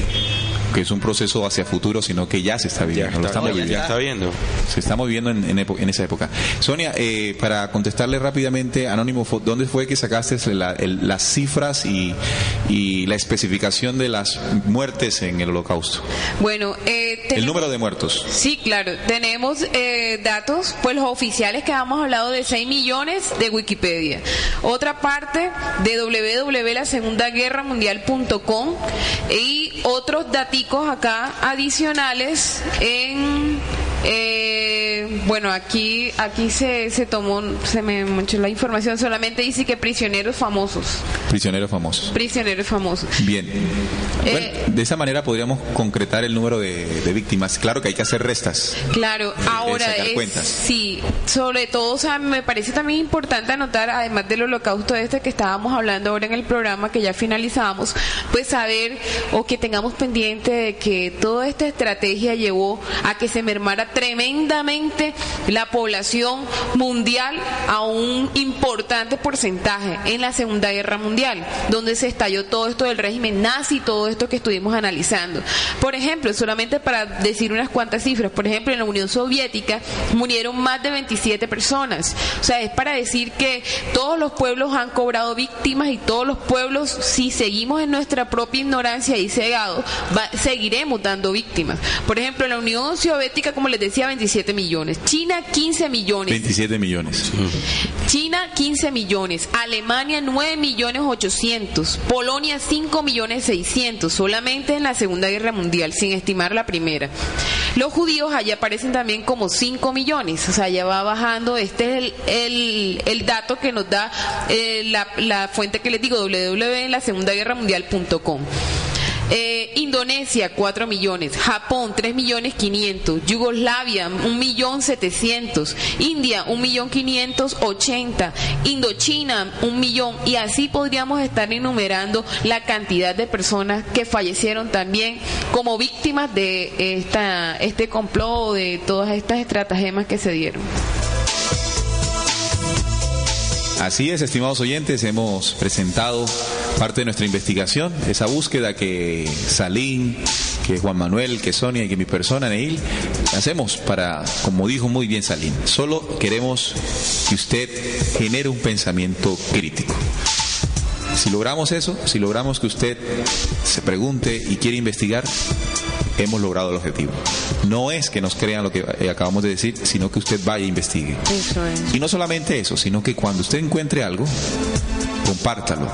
que es un proceso hacia futuro, sino que ya se está Ya viviendo. lo está, ya viviendo. está viendo. Se está moviendo en, en en esa época. Sonia, eh, para contestarle rápidamente, Anónimo, ¿dónde fue que sacaste la- el- las cifras y, y la especificación de las muertes en el holocausto? Bueno, eh, El número de muertos. Sí, claro. Tenemos eh, datos, pues los oficiales que hemos hablado de 6 millones de Wikipedia. Otra parte de www.lasegundaguerramundial.com y otros acá adicionales en... eh, bueno, aquí aquí se, se tomó, se me manchó la información, solamente dice que prisioneros famosos. Prisioneros famosos. Prisioneros famosos. Bien. Eh, Bueno, de esa manera podríamos concretar el número de, de víctimas. Claro que hay que hacer restas. Claro, ahora sacar es, cuentas. sí, sobre todo, o sea, me parece también importante anotar, además del holocausto este que estábamos hablando ahora en el programa, que ya finalizamos, pues saber o que tengamos pendiente de que toda esta estrategia llevó a que se mermara tremendamente la población mundial a un importante porcentaje en la Segunda Guerra Mundial, donde se estalló todo esto del régimen nazi, todo esto que estuvimos analizando. Por ejemplo, solamente para decir unas cuantas cifras, por ejemplo, en la Unión Soviética murieron más de 27 personas. O sea, es para decir que todos los pueblos han cobrado víctimas y todos los pueblos, si seguimos en nuestra propia ignorancia y cegado, va- seguiremos dando víctimas. Por ejemplo, en la Unión Soviética, como les decía, 27 millones. China, 15 millones. 27 millones. China 15 millones, Alemania 9 millones 800, Polonia 5 millones 600, solamente en la Segunda Guerra Mundial, sin estimar la primera. Los judíos allá aparecen también como 5 millones, o sea, ya va bajando. Este es el, el, dato que nos da eh, la, la, fuente que les digo, www en la Segunda Guerra Mundial.com. Eh, Indonesia, 4 millones. Japón, 3 millones 500. Yugoslavia, 1 millón 700. India, 1 millón 580. Indochina, 1 millón. Y así podríamos estar enumerando la cantidad de personas que fallecieron también como víctimas de esta, este complot, de todas estas estratagemas que se dieron. Así es, estimados oyentes, hemos presentado parte de nuestra investigación, esa búsqueda que Salín, que Juan Manuel, que Sonia y que mi persona, Neil, hacemos para, como dijo muy bien Salín, solo queremos que usted genere un pensamiento crítico. Si logramos eso, si logramos que usted se pregunte y quiere investigar, hemos logrado el objetivo. No es que nos crean lo que eh, acabamos de decir, sino que usted vaya e investigue. Eso es. Y no solamente eso, sino que cuando usted encuentre algo, compártalo.